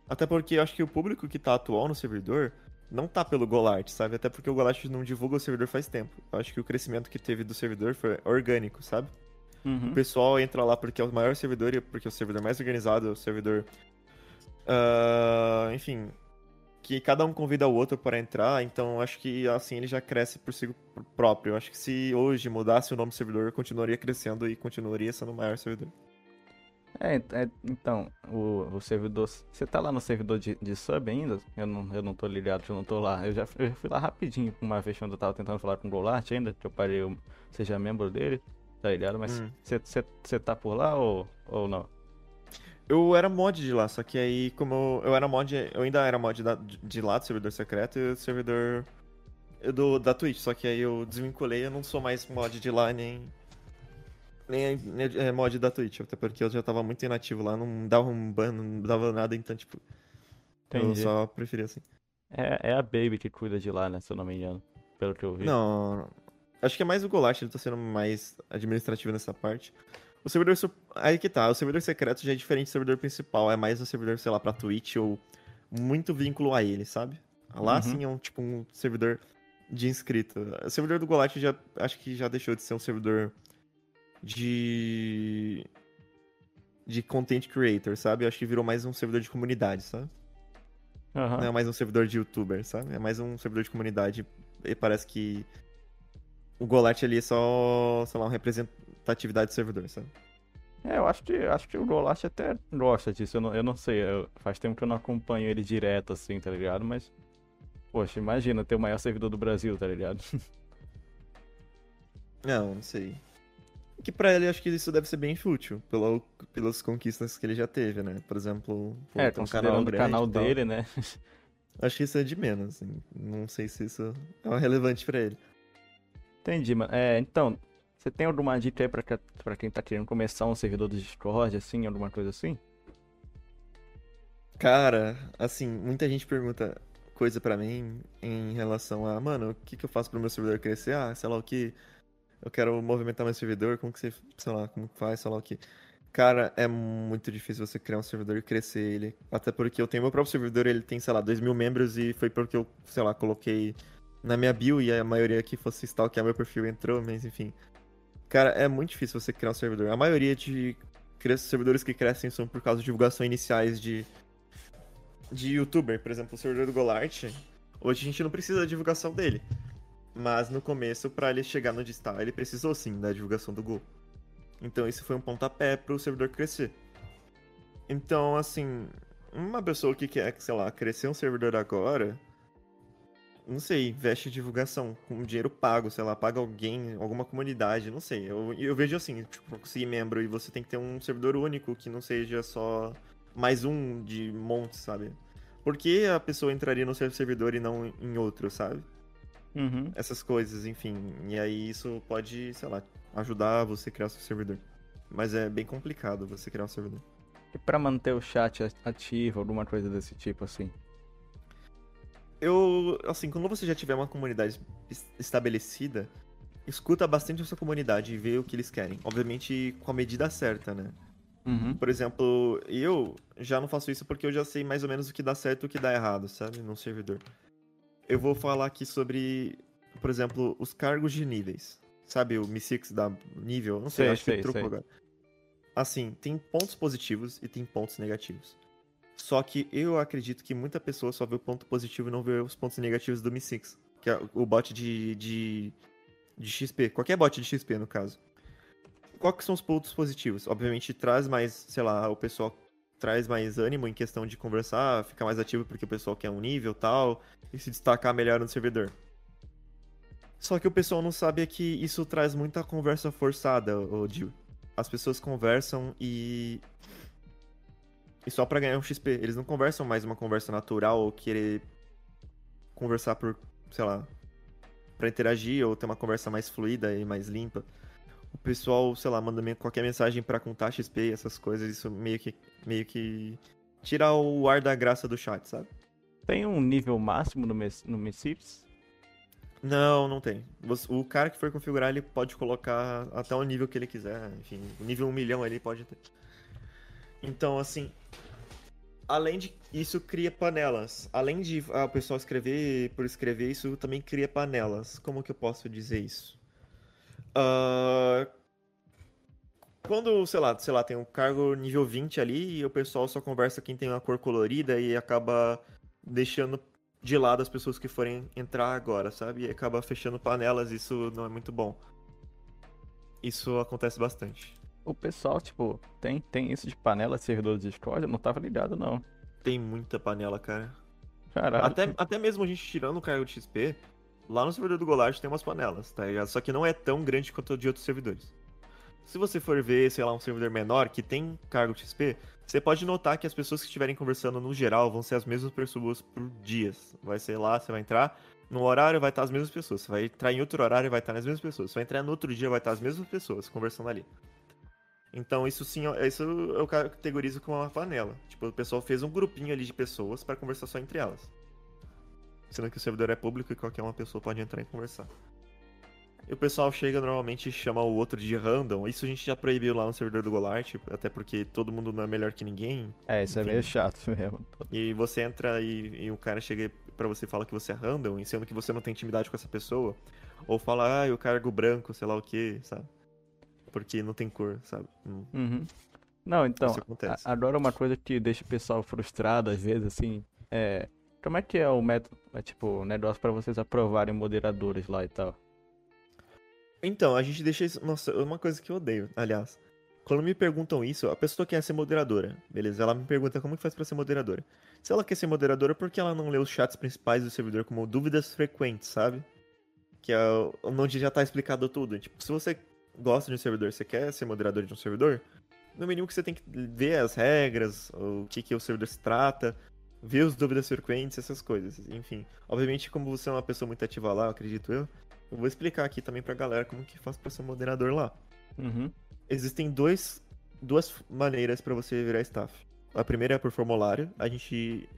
Até porque eu acho que o público que tá atual no servidor não tá pelo Golart, sabe? Até porque o Golart não divulga o servidor faz tempo. Eu acho que o crescimento que teve do servidor foi orgânico, sabe? Uhum. O pessoal entra lá porque é o maior servidor e porque é o servidor mais organizado, é o servidor. Ah, enfim. Que cada um convida o outro para entrar, então acho que assim ele já cresce por si próprio. Eu acho que se hoje mudasse o nome do servidor, continuaria crescendo e continuaria sendo o maior servidor. É, é, então, o, o servidor. Você tá lá no servidor de, de sub ainda? Eu não, eu não tô ligado, eu não tô lá. Eu já, eu já fui lá rapidinho uma vez quando eu tava tentando falar com o Golart ainda, que eu parei, eu, seja membro dele, tá ligado? Mas Hum. você tá por lá ou, ou não? Eu era mod de lá, só que aí, como eu, eu era mod, eu ainda era mod da- de lá do servidor secreto e o servidor do, da Twitch, só que aí eu desvinculei, eu não sou mais mod de lá nem. Nem, nem é, mod da Twitch, até porque eu já tava muito inativo lá, não dava um ban, não dava nada, então, tipo, eu Entendi. só preferia assim. É, é a Baby que cuida de lá, né? Se eu não me engano. Pelo que eu vi. Não, acho que é mais o Golart, ele tá sendo mais administrativo nessa parte. O servidor. Aí que tá, o servidor secreto já é diferente do servidor principal, é mais um servidor, sei lá, pra Twitch ou muito vínculo a ele, sabe? Lá Uhum. sim é um tipo um servidor de inscrito. O servidor do Golat já acho que já deixou de ser um servidor de de content creator, sabe? Eu acho que virou mais um servidor de comunidade, sabe? Uhum. Não é mais um servidor de youtuber, sabe? É mais um servidor de comunidade. E parece que o Golat ali é só, sei lá, uma representatividade do servidor, sabe? É, eu acho que, acho que o Golat até gosta disso. Eu não, eu não sei, eu, faz tempo que eu não acompanho ele direto assim, tá ligado? Mas, poxa, imagina ter o maior servidor do Brasil, tá ligado? (laughs) Não, não sei. Que pra ele acho que isso deve ser bem fútil, pela, pelas conquistas que ele já teve, né? Por exemplo, pô, é, tem um considerando grande o canal dele, né? (laughs) Acho que isso é de menos, assim. Não sei se isso é relevante pra ele. Entendi, mano. É, então, você tem alguma dica aí pra, pra quem tá querendo começar um servidor do Discord, assim, alguma coisa assim? Cara, assim, muita gente pergunta coisa pra mim em relação a, mano, o que que eu faço pro meu servidor crescer? Ah, sei lá o que. Eu quero movimentar meu servidor, como que você, sei lá, como que faz, sei lá o que. Cara, é muito difícil você criar um servidor e crescer ele. Até porque eu tenho meu próprio servidor, ele tem, sei lá, 2 mil membros e foi porque eu, sei lá, coloquei na minha bio e a maioria que fosse stalkear meu perfil entrou, mas enfim. Cara, é muito difícil você criar um servidor. A maioria de servidores que crescem são por causa de divulgação iniciais de, de youtuber. Por exemplo, o servidor do Golart, hoje a gente não precisa da divulgação dele. Mas no começo, pra ele chegar no Distar, ele precisou sim da divulgação do Gol. Então isso foi um pontapé pro servidor crescer. Então, assim, uma pessoa que quer, sei lá, crescer um servidor agora, não sei, investe em divulgação com dinheiro pago, sei lá, paga alguém, alguma comunidade, não sei. Eu, eu vejo assim, tipo, pra conseguir membro e você tem que ter um servidor único que não seja só mais um de montes, sabe? Por que a pessoa entraria no seu servidor e não em outro, sabe? Uhum. essas coisas, enfim. E aí isso pode, sei lá, ajudar você a criar seu servidor. Mas é bem complicado você criar um servidor. E pra manter o chat ativo, alguma coisa desse tipo, assim? Eu, assim, quando você já tiver uma comunidade es- estabelecida, escuta bastante a sua comunidade e vê o que eles querem. Obviamente com a medida certa, né? Uhum. Por exemplo, eu já não faço isso porque eu já sei mais ou menos o que dá certo e o que dá errado, sabe? Num servidor. Eu vou falar aqui sobre, por exemplo, os cargos de níveis. Sabe, o Mi6 da nível? Não sei, Sei, acho que sei, trocou sei. agora. Assim, tem pontos positivos e tem pontos negativos. Só que eu acredito que muita pessoa só vê o ponto positivo e não vê os pontos negativos do Mi6. Que é o bot de, de, de XP. Qualquer bot de XP, no caso. Que são os pontos positivos? Obviamente traz mais, sei lá, o pessoal traz mais ânimo em questão de conversar, ficar mais ativo porque o pessoal quer um nível tal, e se destacar melhor no servidor. Só que o pessoal não sabe é que isso traz muita conversa forçada, ô Dio. As pessoas conversam e. E só pra ganhar um XP. Eles não conversam mais uma conversa natural ou querer conversar por, sei lá, pra interagir ou ter uma conversa mais fluida e mais limpa. O pessoal, sei lá, manda qualquer mensagem pra contar XP e essas coisas, isso meio que meio que tira o ar da graça do chat, sabe? Tem um nível máximo no, Mes- no Messips? Não, não tem. O cara que for configurar, ele pode colocar até o nível que ele quiser. Enfim, o nível 1 milhão ele pode ter. Então, assim. Além de. Isso cria panelas. Além de ah, o pessoal escrever por escrever, isso também cria panelas. Como que eu posso dizer isso? Ah, quando, sei lá, sei lá, tem um cargo nível 20 ali e o pessoal só conversa quem tem uma cor colorida e acaba deixando de lado as pessoas que forem entrar agora, sabe? E acaba fechando panelas, isso não é muito bom. Isso acontece bastante. O pessoal, tipo, tem, tem isso de panela servidor de Discord? Eu não tava ligado, não. Tem muita panela, cara. Caralho. Até, até mesmo a gente tirando o cargo de XP, lá no servidor do Golart tem umas panelas, tá ligado? Só que não é tão grande quanto o de outros servidores. Se você for ver, sei lá, um servidor menor que tem cargo de XP, você pode notar que as pessoas que estiverem conversando no geral vão ser as mesmas pessoas por dias. Vai ser lá, você vai entrar, num horário vai estar as mesmas pessoas. Você vai entrar em outro horário vai estar as mesmas pessoas. Você vai entrar no outro dia vai estar as mesmas pessoas conversando ali. Então isso sim, isso eu categorizo como uma panela. Tipo, o pessoal fez um grupinho ali de pessoas para conversar só entre elas. Sendo que o servidor é público e qualquer uma pessoa pode entrar e conversar. E o pessoal chega normalmente e chama o outro de random. Isso a gente já proibiu lá no servidor do Golart, até porque todo mundo não é melhor que ninguém. É, isso Enfim. é meio chato (laughs) mesmo. E você entra e, e o cara chega pra você e fala que você é random, e sendo que você não tem intimidade com essa pessoa. Ou fala, ah, eu cargo branco, sei lá o que, sabe? Porque não tem cor, sabe? Hum, Uhum. Não, então, Isso acontece. a- agora uma coisa que deixa o pessoal frustrado às vezes, assim, é. Como é que é o método, é, tipo, o negócio pra vocês aprovarem moderadores lá e tal? Então, a gente deixa isso. Nossa, é uma coisa que eu odeio, aliás. Quando me perguntam isso, a pessoa quer ser moderadora, beleza? Ela me pergunta como que faz pra ser moderadora. Se ela quer ser moderadora, por que ela não lê os chats principais do servidor como dúvidas frequentes, sabe? Que é onde já tá explicado tudo. Tipo, se você gosta de um servidor, você quer ser moderador de um servidor, no mínimo que você tem que ver as regras, o que, que o servidor se trata, ver os dúvidas frequentes, essas coisas. Enfim, obviamente, como você é uma pessoa muito ativa lá, acredito eu, eu vou explicar aqui também pra galera como que faz pra ser moderador lá. Uhum. Existem dois, duas maneiras pra você virar staff. A primeira é por formulário. A gente.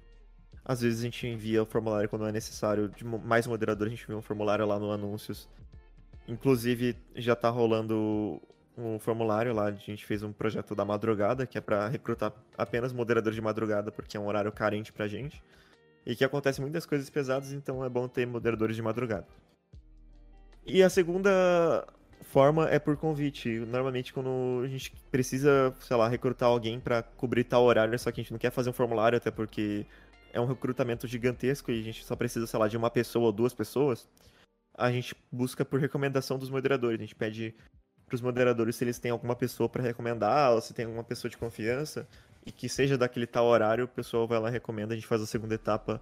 Às vezes a gente envia o formulário quando é necessário. De mais moderador, a gente envia um formulário lá no Anúncios. Inclusive, já tá rolando um formulário lá. A gente fez um projeto da madrugada, que é pra recrutar apenas moderadores de madrugada, porque é um horário carente pra gente. E que acontece muitas coisas pesadas, então é bom ter moderadores de madrugada. E a segunda forma é por convite. Normalmente quando a gente precisa, sei lá, recrutar alguém pra cobrir tal horário, só que a gente não quer fazer um formulário, até porque é um recrutamento gigantesco e a gente só precisa, sei lá, de uma pessoa ou duas pessoas, a gente busca por recomendação dos moderadores. A gente pede pros moderadores se eles têm alguma pessoa pra recomendar, ou se tem alguma pessoa de confiança, e que seja daquele tal horário, o pessoal vai lá recomenda, a gente faz a segunda etapa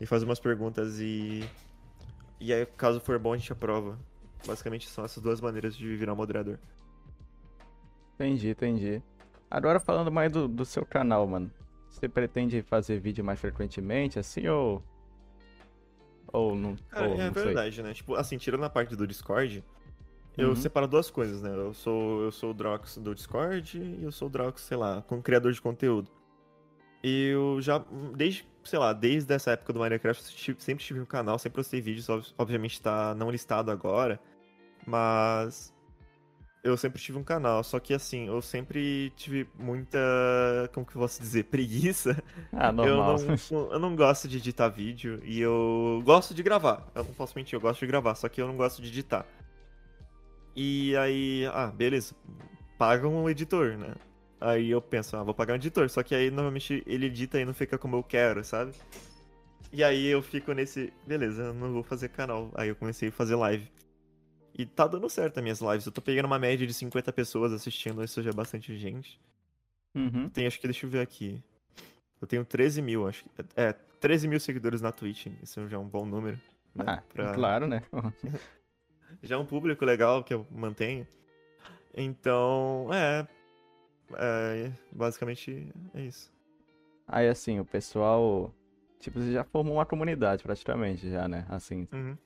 e faz umas perguntas e. E aí, caso for bom, a gente aprova. Basicamente são essas duas maneiras de virar moderador. Entendi, entendi. Agora falando mais do, do seu canal, mano. Você pretende fazer vídeo mais frequentemente, assim, ou. Ou não. Cara, ou é não sei? verdade, né? Tipo, assim, tirando a parte do Discord, eu Uhum. separo duas coisas, né? Eu sou, eu sou o Drox do Discord e eu sou o Drox, sei lá, como criador de conteúdo. E eu já, desde, sei lá, desde essa época do Minecraft, sempre tive um canal, sempre postei vídeos, ob- obviamente tá não listado agora, mas eu sempre tive um canal, só que assim, eu sempre tive muita, como que eu posso dizer, preguiça (laughs) Ah, eu normal. não, eu não gosto de editar vídeo e eu gosto de gravar. Eu não posso mentir, eu gosto de gravar, só que eu não gosto de editar. E aí, ah, beleza, paga um editor, né? Aí eu penso, ah, vou pagar um editor, só que aí normalmente ele edita e não fica como eu quero, sabe? E aí eu fico nesse, beleza, eu não vou fazer canal. Aí eu comecei a fazer live. E tá dando certo as minhas lives. Eu tô pegando uma média de 50 pessoas assistindo, isso já é bastante gente. Uhum. Tem, acho que deixa eu ver aqui. Eu tenho 13 mil, acho que. É, 13 mil seguidores na Twitch. Isso já é um bom número. Né? Ah, Pra- claro, né? (laughs) Já é um público legal que eu mantenho. Então, é. é, basicamente é isso. Aí assim, o pessoal. Tipo, você já formou uma comunidade praticamente, já, né? Assim, Uhum.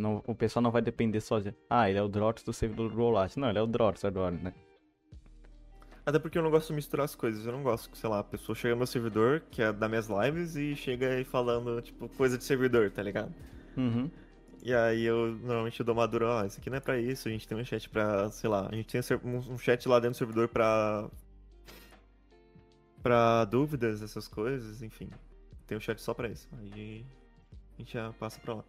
Não, o pessoal não vai depender só de. Ah, ele é o Drox do servidor do Rollat. Não, ele é o Drox agora, né? Até porque eu não gosto de misturar as coisas. Eu não gosto que, sei lá, a pessoa chega no meu servidor, que é das minhas lives, e chega aí falando, tipo, coisa de servidor, tá ligado? Uhum. E aí eu normalmente eu dou uma dura, ó, isso aqui não é pra isso, a gente tem um chat pra, sei lá, a gente tem um chat lá dentro do servidor pra. pra dúvidas, essas coisas, enfim. Tem um chat só pra isso. Aí a gente já passa pra lá.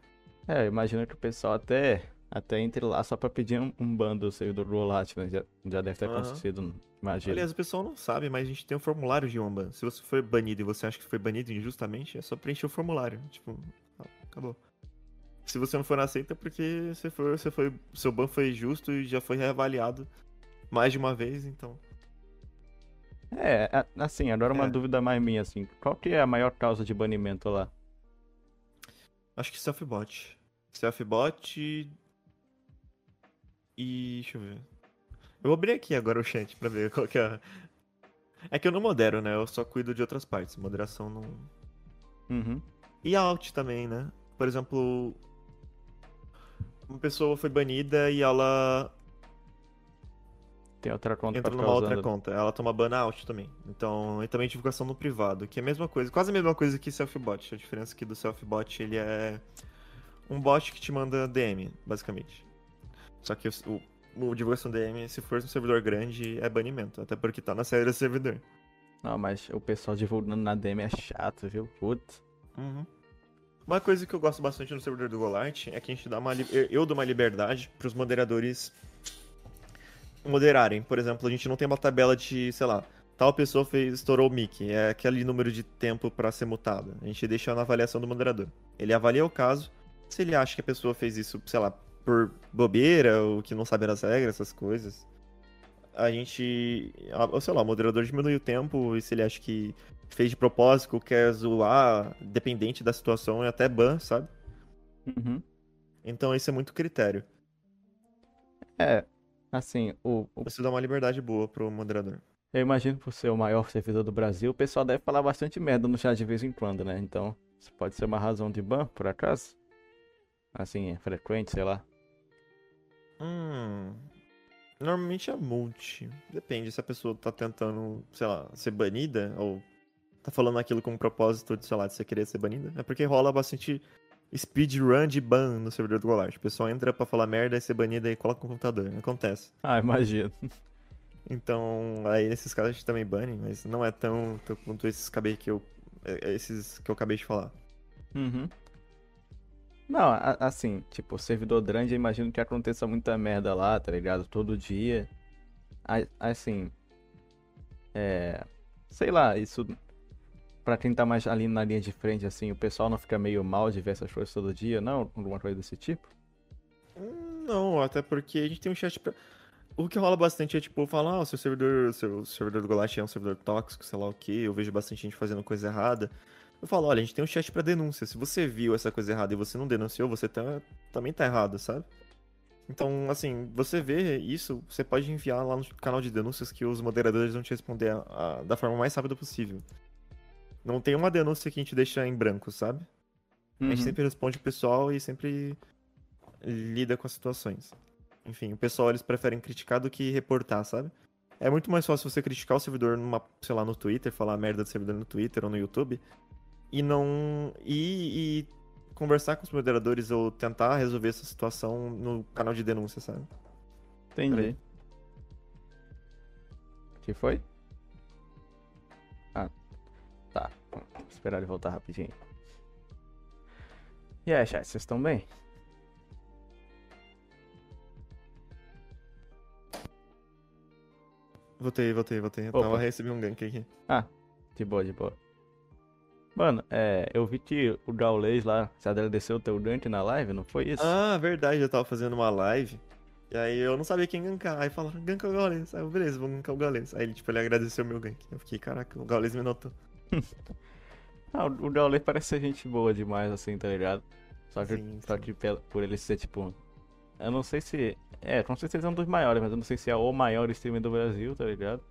É, eu imagino que o pessoal até, até entre lá só pra pedir um, um ban do servidor do Rollat, né? Já, já deve ter Aham. acontecido, imagino. Aliás, o pessoal não sabe, mas a gente tem um formulário de ban. Se você foi banido e você acha que foi banido injustamente, é só preencher o formulário. Tipo, acabou. Se você não for aceita, é porque você foi, você foi, seu ban foi justo e já foi reavaliado mais de uma vez, então. É, assim, agora uma É. dúvida mais minha, assim. Qual que é a maior causa de banimento lá? Acho que self-bot. Self-bot. E. Deixa eu ver. Eu vou abrir aqui agora o chat pra ver qual que é. a- É que eu não modero, né? Eu só cuido de outras partes. Moderação não. Uhum. E a alt também, né? Por exemplo. Uma pessoa foi banida e ela Tem outra conta entra numa outra usando. conta. Ela toma ban out também. Então, e também divulgação no privado, que é a mesma coisa, quase a mesma coisa que self-bot. A diferença é que do self-bot ele é um bot que te manda DM, basicamente. Só que o, o, o divulgação DM, se for um servidor grande, é banimento. Até porque tá na série do servidor. Não, mas o pessoal divulgando na DM é chato, viu? Putz. Uhum. Uma coisa que eu gosto bastante no servidor do Golart é que a gente dá uma. Eu dou uma liberdade pros moderadores moderarem. Por exemplo, a gente não tem uma tabela de, sei lá, tal pessoa fez, estourou o mic, é aquele número de tempo para ser mutado. A gente deixa na avaliação do moderador. Ele avalia o caso, se ele acha que a pessoa fez isso, sei lá, por bobeira ou que não sabe as regras, essas coisas. A gente, ou sei lá, o moderador diminui o tempo e se ele acha que fez de propósito, quer zoar, dependente da situação, é até ban, sabe? Uhum. Então esse é muito critério. É, assim, o, o, Você dá uma liberdade boa pro moderador. eu imagino por ser o maior servidor do Brasil, o pessoal deve falar bastante merda no chat de vez em quando, né? Então, isso pode ser uma razão de ban, por acaso? Assim, é frequente, sei lá. Hum. Normalmente é multi. Depende se a pessoa tá tentando, sei lá, ser banida ou tá falando aquilo com um propósito de, sei lá, de você querer ser banida. É porque rola bastante speedrun de ban no servidor do Golart. O pessoal entra pra falar merda e ser banida e coloca no computador. Acontece. Ah, imagino. (laughs) Então, aí nesses casos a gente também bane, mas não é tão, tão quanto esses acabei que eu. é- Esses que eu acabei de falar. Uhum. Não, assim, tipo, servidor grande, eu imagino que aconteça muita merda lá, tá ligado? Todo dia. Assim, é. Sei lá, isso. Pra quem tá mais ali na linha de frente, assim, o pessoal não fica meio mal de ver essas coisas todo dia, não? Alguma coisa desse tipo? Hum, Não, até porque a gente tem um chat pra. O que rola bastante é tipo, falar, ah, o seu servidor, seu servidor do Golast é um servidor tóxico, sei lá o que, eu vejo bastante gente fazendo coisa errada. Eu falo, olha, a gente tem um chat pra denúncia. Se você viu essa coisa errada e você não denunciou, você tá, também tá errado, sabe? Então, assim, você vê isso, você pode enviar lá no canal de denúncias que os moderadores vão te responder a- a- da forma mais rápida possível. Não tem uma denúncia que a gente deixa em branco, sabe? A gente Uhum. sempre responde o pessoal e sempre lida com as situações. Enfim, o pessoal eles preferem criticar do que reportar, sabe? É muito mais fácil você criticar o servidor numa, sei lá, no Twitter, falar merda do servidor no Twitter ou no YouTube e não e, e conversar com os moderadores ou tentar resolver essa situação no canal de denúncia, sabe? Entendi. Que foi? Esperar ele voltar rapidinho. E aí, chat, vocês estão bem? Voltei, voltei, voltei. Eu Opa. tava recebendo um gank aqui. Ah, de boa, de boa. Mano, é, eu vi que o Gaules lá, você agradeceu o teu gank na live, não foi isso? Ah, verdade, eu tava fazendo uma live. E aí eu não sabia quem gankar. Aí falaram, ganka o Gaules. Aí eu, beleza, vou gankar o Gaules. Aí ele, tipo, ele agradeceu o meu gank. Eu fiquei, caraca, o Gaules me notou. (laughs) Ah, o Gaules parece ser gente boa demais, assim, tá ligado? Só que, Sim, só sim. que por ele ser, tipo... Eu não sei se... É, com certeza é um dos maiores, mas eu não sei se é o maior streamer do Brasil, tá ligado?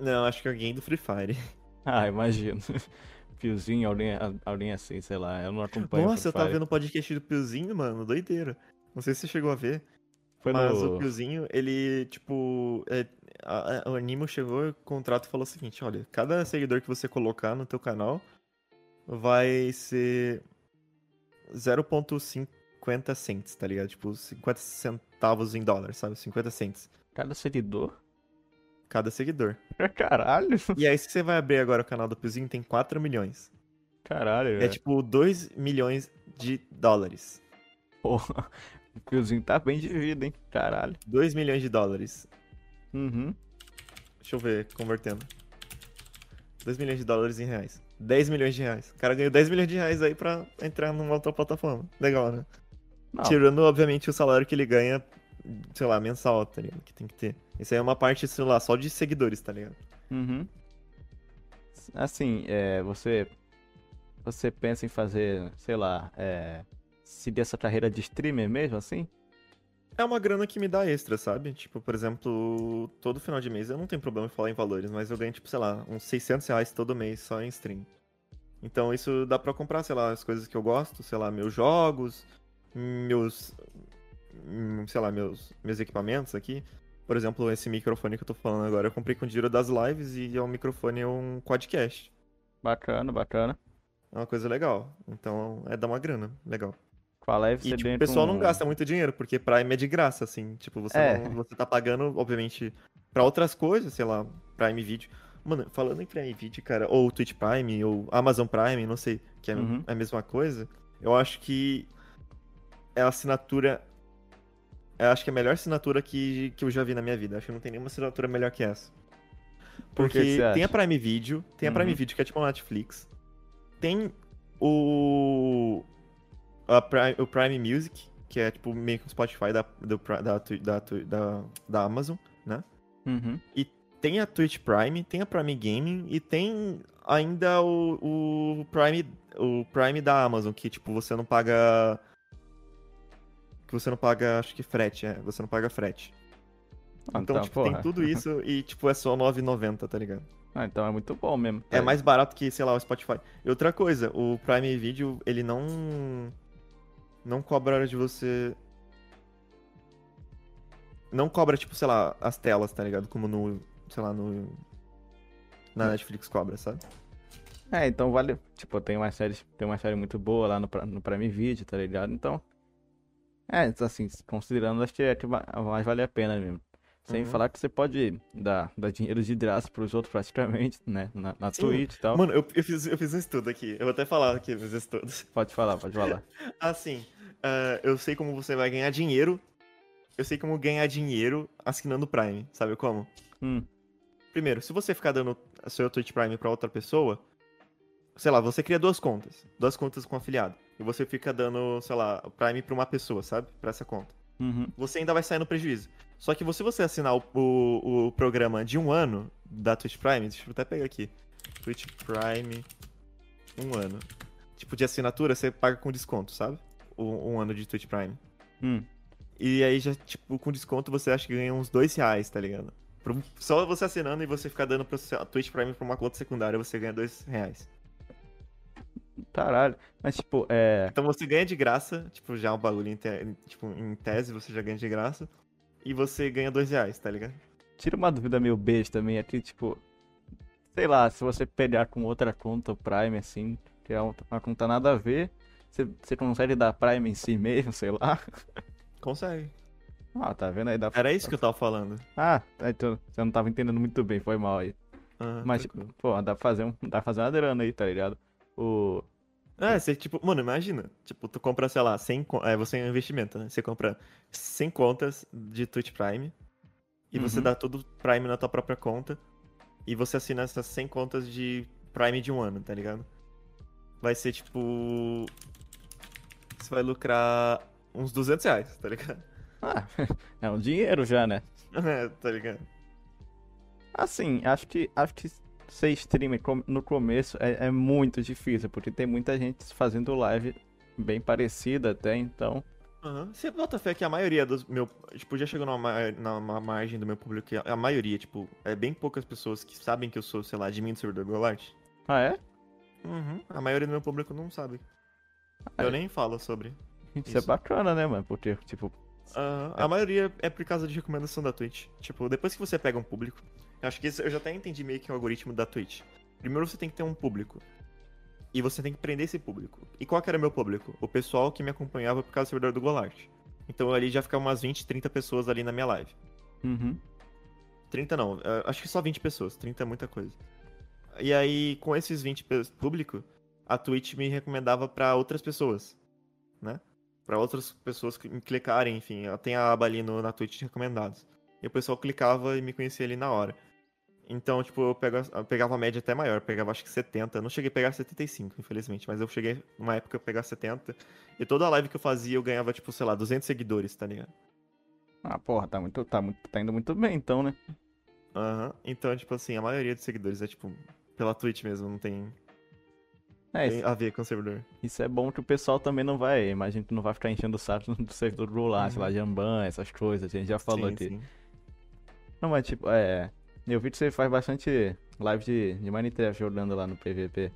Não, acho que alguém do Free Fire. (laughs) Ah, imagino. (laughs) Piozinho, alguém, alguém assim, sei lá, eu não acompanho Nossa, eu tava vendo o podcast do Piozinho, mano, doideira. Não sei se você chegou a ver. Foi mas no... o Piozinho, ele, tipo. é, a- a- o Animo chegou, o contrato falou o seguinte: olha, cada seguidor que você colocar no teu canal vai ser 0,50 cents, tá ligado? Tipo, 50 centavos em dólar, sabe? 50 cents. Cada seguidor? Cada seguidor. (laughs) Caralho! E aí, se você vai abrir agora o canal do Piozinho, tem 4 milhões. Caralho, É velho. tipo 2 milhões de dólares. Porra, o Piozinho tá bem de vida, hein? Caralho. 2 milhões de dólares. Uhum. Deixa eu ver, convertendo. 2 milhões de dólares em reais. 10 milhões de reais. O cara ganhou 10 milhões de reais aí pra entrar numa outra plataforma. Legal, né? Não, Tirando, obviamente, o salário que ele ganha, sei lá, mensal, tá ligado? Que tem que ter. Isso aí é uma parte, sei lá, só de seguidores, tá ligado? Uhum. Assim, é, você você pensa em fazer, sei lá, é, seguir essa carreira de streamer mesmo, assim? É uma grana que me dá extra, sabe? Tipo, por exemplo, todo final de mês eu não tenho problema em falar em valores, mas eu ganho, tipo, sei lá, uns 600 reais todo mês só em stream. Então isso dá pra comprar, sei lá, as coisas que eu gosto, sei lá, meus jogos, meus. hum, sei lá, meus, meus equipamentos aqui. Por exemplo, esse microfone que eu tô falando agora, eu comprei com dinheiro das lives e é um microfone, é um quadcast. Bacana, bacana. É uma coisa legal. Então é dar uma grana, legal. Com a Live E, você tipo, o pessoal com- não gasta muito dinheiro, porque Prime é de graça, assim. Tipo, você, É. não- você tá pagando, obviamente, pra outras coisas, sei lá, Prime Video. Mano, falando em Prime Video, cara, ou Twitch Prime, ou Amazon Prime, não sei, que é Uhum. a mesma coisa, eu acho que é a assinatura. Eu acho que é a melhor assinatura que, que eu já vi na minha vida. Acho que não tem nenhuma assinatura melhor que essa. Por que Porque que você tem a? Prime Video, tem a Prime Uhum. Video que é tipo a Netflix. Tem o. Prime- o Prime Music, que é tipo meio que o Spotify da, do, da, da, da, da Amazon, né? Uhum. Tem a Twitch Prime, tem a Prime Gaming e tem ainda o, o Prime o Prime da Amazon, que tipo, você não paga. Que você não paga, acho que frete, é. Você não paga frete. Ah, Então, tá, tipo, tem porra. tudo (laughs) isso e, tipo, é só R$ 9,90, tá ligado? Ah, então é muito bom mesmo. É mais barato que, sei lá, o Spotify. E outra coisa, o Prime Video, ele não. Não cobra hora de você. Não cobra, tipo, sei lá, as telas, tá ligado? Como no. Sei lá, no. Na Netflix cobra, sabe? É, então vale. Tipo, tem uma série, tem uma série muito boa lá no, no Prime Video, tá ligado? Então. É, assim, considerando, acho que é que mais vale a pena mesmo. Sem Uhum. falar que você pode dar, dar dinheiro de graça pros outros praticamente, né? Na, na Sim. Twitch e tal. Mano, eu, eu, fiz, eu fiz um estudo aqui. Eu vou até falar aqui meus estudos. Pode falar, pode falar. (laughs) Assim, ah, eu sei como você vai ganhar dinheiro. Eu sei como ganhar dinheiro assinando Prime. Sabe como? Hum, Primeiro, se você ficar dando seu Twitch Prime pra outra pessoa, sei lá, você cria duas contas, duas contas com afiliado, e você fica dando, sei lá, o Prime pra uma pessoa, sabe? Pra essa conta. uhum. Você ainda vai sair no prejuízo. Só que se você assinar o, o, o programa de um ano da Twitch Prime, deixa eu até pegar aqui. Twitch Prime, um ano. Tipo, de assinatura, você paga com desconto, sabe? Um, um ano de Twitch Prime. Hum. E aí já, tipo, com desconto você acha que ganha uns dois reais, tá ligado? Só você assinando e você ficar dando a Twitch Prime pra uma conta secundária, você ganha dois reais. Caralho. Mas, tipo, é. Então você ganha de graça, tipo, já um bagulho em, te- tipo, em tese você já ganha de graça. E você ganha dois reais, tá ligado? Tira uma dúvida meio besta também, aqui, tipo. Sei lá, se você pegar com outra conta Prime, assim, que é uma conta nada a ver, você, você consegue dar Prime em si mesmo, sei lá. Consegue. Ah, tá vendo aí? Dá... Era isso que eu tava falando. Ah, tá, então você não tava entendendo muito bem, foi mal aí. Aham, Mas, tipo, tranquilo. pô, dá pra fazer, um, dá pra fazer uma grana aí, tá ligado? O. É, você, tipo, mano, imagina. Tipo, tu compra, sei lá, 100 con- É, você é um investimento, né? Você compra 100 contas de Twitch Prime. E você Uhum. dá tudo Prime na tua própria conta. E você assina essas 100 contas de Prime de um ano, tá ligado? Vai ser, tipo. Você vai lucrar uns 200 reais, tá ligado? Ah, (laughs) é um dinheiro já, né? (laughs) É, tá ligado? Assim, acho que acho que ser streamer no começo é, é muito difícil, porque tem muita gente fazendo live bem parecida até, então. Aham. Você bota fé que a maioria dos meu. Tipo, já chegou numa, ma- numa margem do meu público que a, a maioria, tipo, é bem poucas pessoas que sabem que eu sou, sei lá, admin do servidor Golart. Ah, é? Uhum. A maioria do meu público não sabe. Eu é. nem falo sobre. Isso, é Isso. bacana, né, mano? Porque, tipo, Aham. A maioria é por causa de recomendação da Twitch. Tipo, depois que você pega um público. Acho que isso, eu já até entendi meio que o algoritmo da Twitch. Primeiro você tem que ter um público. E você tem que prender esse público. E qual que era meu público? O pessoal que me acompanhava por causa do servidor do Golart. Então ali já ficava umas 20, 30 pessoas ali na minha live. uhum. 30 não, acho que só 20 pessoas, 30 é muita coisa. E aí, com esses 20 pe- público, a Twitch me recomendava pra outras pessoas, né? Pra outras pessoas que me clicarem, enfim, ela tem a aba ali no, na Twitch de recomendados. E o pessoal clicava e me conhecia ali na hora. Então, tipo, eu, pega- eu pegava a média até maior, pegava acho que 70. Eu não cheguei a pegar 75, infelizmente, mas eu cheguei numa época a pegar 70. E toda a live que eu fazia eu ganhava, tipo, sei lá, 200 seguidores, tá ligado? Ah, porra, tá muito, tá muito, tá indo muito bem, então, né? Aham. Então, tipo assim, a maioria dos seguidores é, tipo, pela Twitch mesmo, não tem, É, tem isso, a ver com o servidor. isso é bom que o pessoal também não vai, imagina que não vai ficar enchendo o saco do servidor do lá, sei Uhum. lá, Jamban, essas coisas, a gente já falou sim, aqui. sim. Não, mas tipo, é. Eu vi que você faz bastante live de, de Minecraft jogando lá no PVP.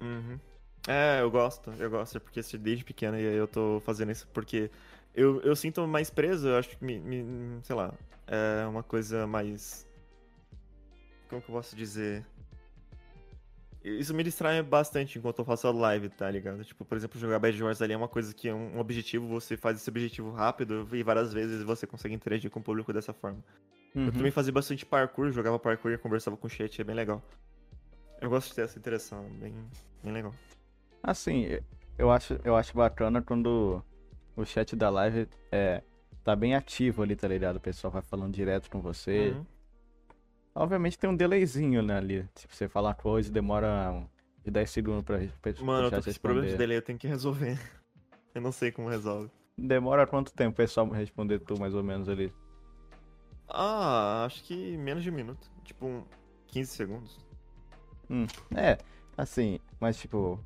Uhum. É, eu gosto, eu gosto, é porque desde pequeno eu tô fazendo isso porque eu, eu sinto mais preso, eu acho que me, me- sei lá, é uma coisa mais. Como que eu posso dizer? Isso me distrai bastante enquanto eu faço a live, tá ligado? Tipo, por exemplo, jogar Bad Wars ali é uma coisa que é um objetivo, você faz esse objetivo rápido e várias vezes você consegue interagir com o público dessa forma. Uhum. Eu também fazia bastante parkour, jogava parkour e conversava com o chat, é bem legal. Eu gosto de ter essa interação, bem, bem legal. Assim, eu acho, eu acho bacana quando o chat da live é, tá bem ativo ali, tá ligado? O pessoal vai falando direto com você. Uhum. Obviamente tem um delayzinho né, ali. Tipo, você falar coisa demora de 10 segundos pra, pra Mano, eu tô com esse problema de delay, eu tenho que resolver. (laughs) Eu não sei como resolve. Demora quanto tempo o pessoal responder tu, mais ou menos, ali? Ah, acho que menos de um minuto. Tipo, um 15 segundos. É, assim, mas tipo.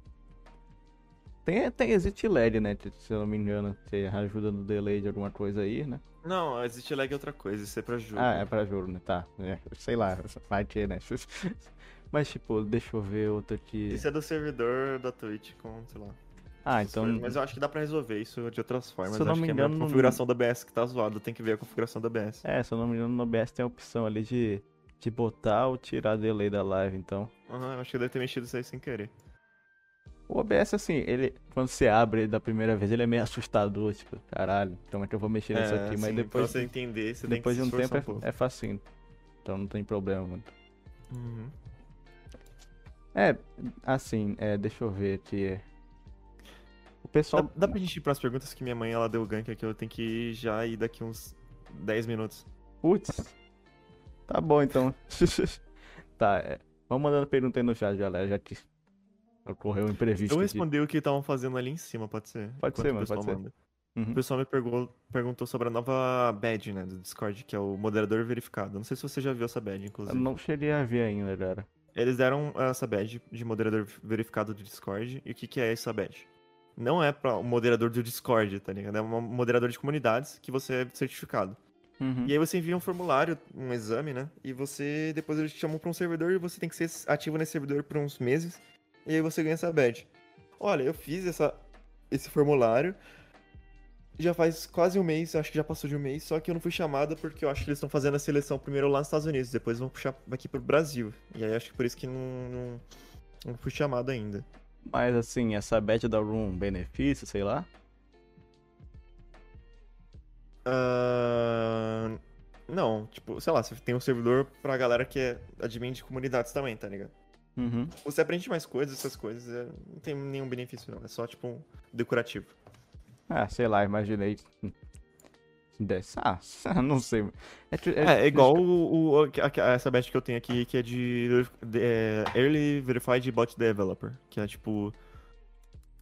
Tem, tem, existe lag, né? Se eu não me engano, você ajuda no delay de alguma coisa aí, né? Não, existe lag é outra coisa, isso é pra jogo. Ah, é pra jogo, né? Tá. É, sei lá, vai ter, né? (laughs) Mas tipo, deixa eu ver outro aqui. Isso é do servidor da Twitch com, sei lá. Ah, então. coisas. Mas eu acho que dá pra resolver isso de outras formas. Se eu não acho me que é a engano, minha não- configuração da OBS que tá zoada, tem que ver a configuração da OBS. É, se eu não me engano, no OBS tem a opção ali de, de botar ou tirar delay da live, então. Aham, eu acho que deve ter mexido isso aí sem querer. O OBS, assim, ele. Quando você abre da primeira vez, ele é meio assustador, tipo, caralho, como é que eu vou mexer nisso aqui? Mas assim, depois, Pra você entender, você depois de tem um que se tempo esforçar um é, é facinho. Então não tem problema muito. Uhum. É, assim, é, deixa eu ver aqui. O pessoal. Dá, dá pra gente ir pras perguntas que minha mãe ela deu gank aqui, eu tenho que já ir daqui uns 10 minutos. Putz. Tá bom então. (laughs) tá, é. Vamos mandando pergunta aí no chat, galera, já que ocorreu um imprevisto. Eu aqui. respondi o que estavam fazendo ali em cima, pode ser? Pode ser, mano, pessoal pode ser. manda. Uhum. O pessoal me perguntou, perguntou sobre a nova badge, né, do Discord, que é o moderador verificado. Não sei se você já viu essa badge, Eu inclusive. não cheguei a ver ainda, galera. Eles deram essa badge de moderador verificado do Discord. E o que, que é essa badge? Não é pra o moderador do Discord, tá ligado? É um moderador de comunidades que você é certificado. Uhum. E aí você envia um formulário, um exame, né? E você, depois eles te chamam pra um servidor e você tem que ser ativo nesse servidor por uns meses. E aí você ganha essa badge. Olha, eu fiz essa, esse formulário. Já faz quase um mês, acho que já passou de um mês, só que eu não fui chamada porque eu acho que eles estão fazendo a seleção primeiro lá nos Estados Unidos, depois vão puxar aqui pro Brasil. E aí acho que por isso que não, não, não fui chamado ainda. Mas assim, essa bet dá algum benefício, sei lá? Ah, não, tipo, sei lá, você tem um servidor pra galera que é admin de comunidades também, tá ligado? Uhum. Você aprende mais coisas, essas coisas, é, não tem nenhum benefício não, é só tipo um decorativo. Ah, sei lá, imaginei. Desse. Ah, (laughs) não sei. É, que- É, é igual o, o- a- a- essa batch que eu tenho aqui, que é de, de é, Early Verified Bot Developer, que é tipo,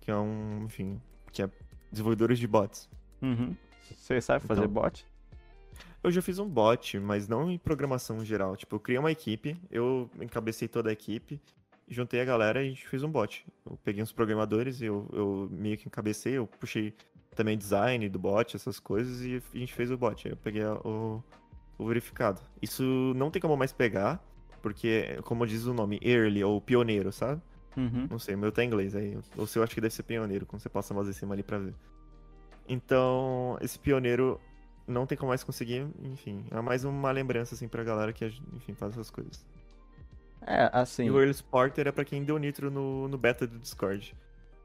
que é um, enfim, que é desenvolvedores de bots. Uhum. Você sabe fazer Então. bot? Eu já fiz um bot, mas não em programação geral. Tipo, eu criei uma equipe, eu encabecei toda a equipe, juntei a galera e a gente fez um bot. Eu peguei uns programadores, eu, eu meio que encabecei, eu puxei também design do bot, essas coisas, e a gente fez o bot. Aí eu peguei o, o verificado. Isso não tem como mais pegar, porque, como diz o nome, early ou pioneiro, sabe? Uhum. Não sei, o meu tá em inglês, aí o seu acho que deve ser pioneiro, quando você passa mouse em cima ali pra ver. Então, esse pioneiro não tem como mais conseguir, enfim, é mais uma lembrança, assim, pra galera que, enfim, faz essas coisas. É, assim. E o Early Supporter é pra quem deu nitro no, no beta do Discord.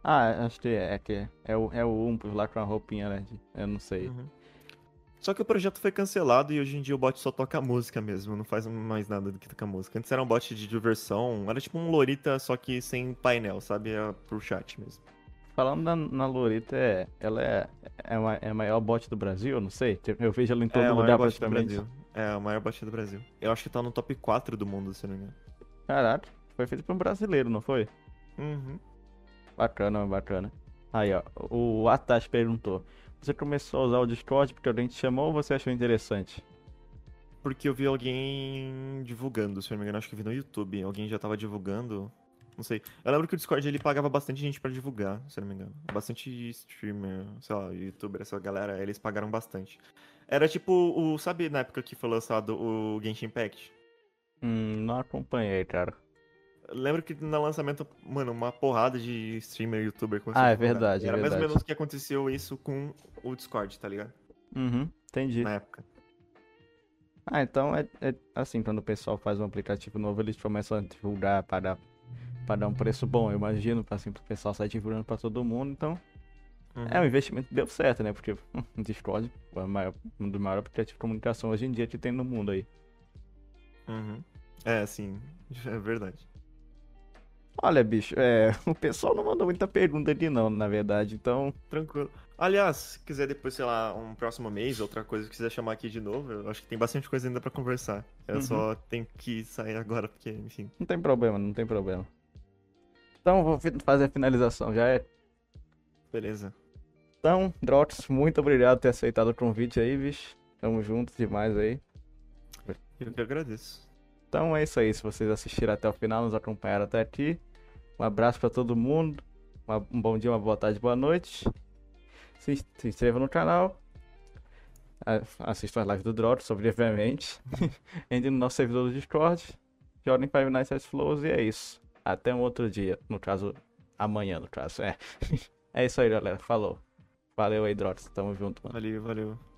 Ah, acho que é, é que é o, é o Umpus lá com a roupinha, né? Eu não sei. Uhum. Só que o projeto foi cancelado e hoje em dia o bot só toca música mesmo, não faz mais nada do que tocar música. Antes era um bot de diversão, era tipo um Lorita, só que sem painel, sabe? Era pro chat mesmo. Falando na, na é, ela é, é, uma- é a maior bot do Brasil? Eu não sei. Tipo, Eu vejo ela em todo é, lugar praticamente. Brasil. É, o maior bot do Brasil. Eu acho que tá no top 4 do mundo, se não me engano. Caraca, foi feito por um brasileiro, não foi? Uhum. Bacana, bacana. Aí, ó, o Atash perguntou: Você começou a usar o Discord porque alguém te chamou ou você achou interessante? Porque eu vi alguém divulgando, se não me engano, acho que eu vi no YouTube. Alguém já tava divulgando. Não sei. Eu lembro que o Discord ele pagava bastante gente pra divulgar, se não me engano. Bastante streamer, sei lá, youtuber, essa galera, eles pagaram bastante. Era tipo o. Sabe na época que foi lançado o Genshin Impact? Hum, não acompanhei, cara. Eu Lembro que no lançamento, mano, uma porrada de streamer, youtuber começou Ah, é verdade, é Era mais ou verdade. menos que aconteceu isso com o Discord, tá ligado? Uhum, entendi. Na época. Ah, então é, é assim, quando o pessoal faz um aplicativo novo, eles começam a divulgar para pra dar um preço bom, eu imagino, pra, assim, pro pessoal sair divulgando pra todo mundo, então. Uhum. É, o investimento deu certo, né? Porque o (laughs) Discord é o maior, um dos maiores aplicativos de comunicação hoje em dia que tem no mundo aí. Uhum. É, sim, (laughs) é verdade. Olha, bicho, é, (laughs) o pessoal não mandou muita pergunta ali não, na verdade, então. Tranquilo. Aliás, se quiser depois, sei lá, um próximo mês, outra coisa que quiser chamar aqui de novo, eu acho que tem bastante coisa ainda pra conversar. Eu Uhum. só tenho que sair agora, porque, enfim. Não tem problema, não tem problema. Então, vou fazer a finalização, já é. Beleza. Então, Drox, muito obrigado por ter aceitado o convite aí, bicho. Tamo junto demais aí. Eu que agradeço. Então é isso aí. Se vocês assistiram até o final, nos acompanharam até aqui. Um abraço pra todo mundo. um bom dia, uma boa tarde, boa noite. Se, se inscreva no canal. Assistam as lives do Drops, obviamente. (laughs) Entre no nosso servidor do Discord. Joguem Five Nights at Flows e é isso. Até um outro dia. No caso, amanhã, no caso. É, (laughs) é isso aí, galera. Falou. Valeu aí, Drops. Tamo junto, mano. Valeu, valeu.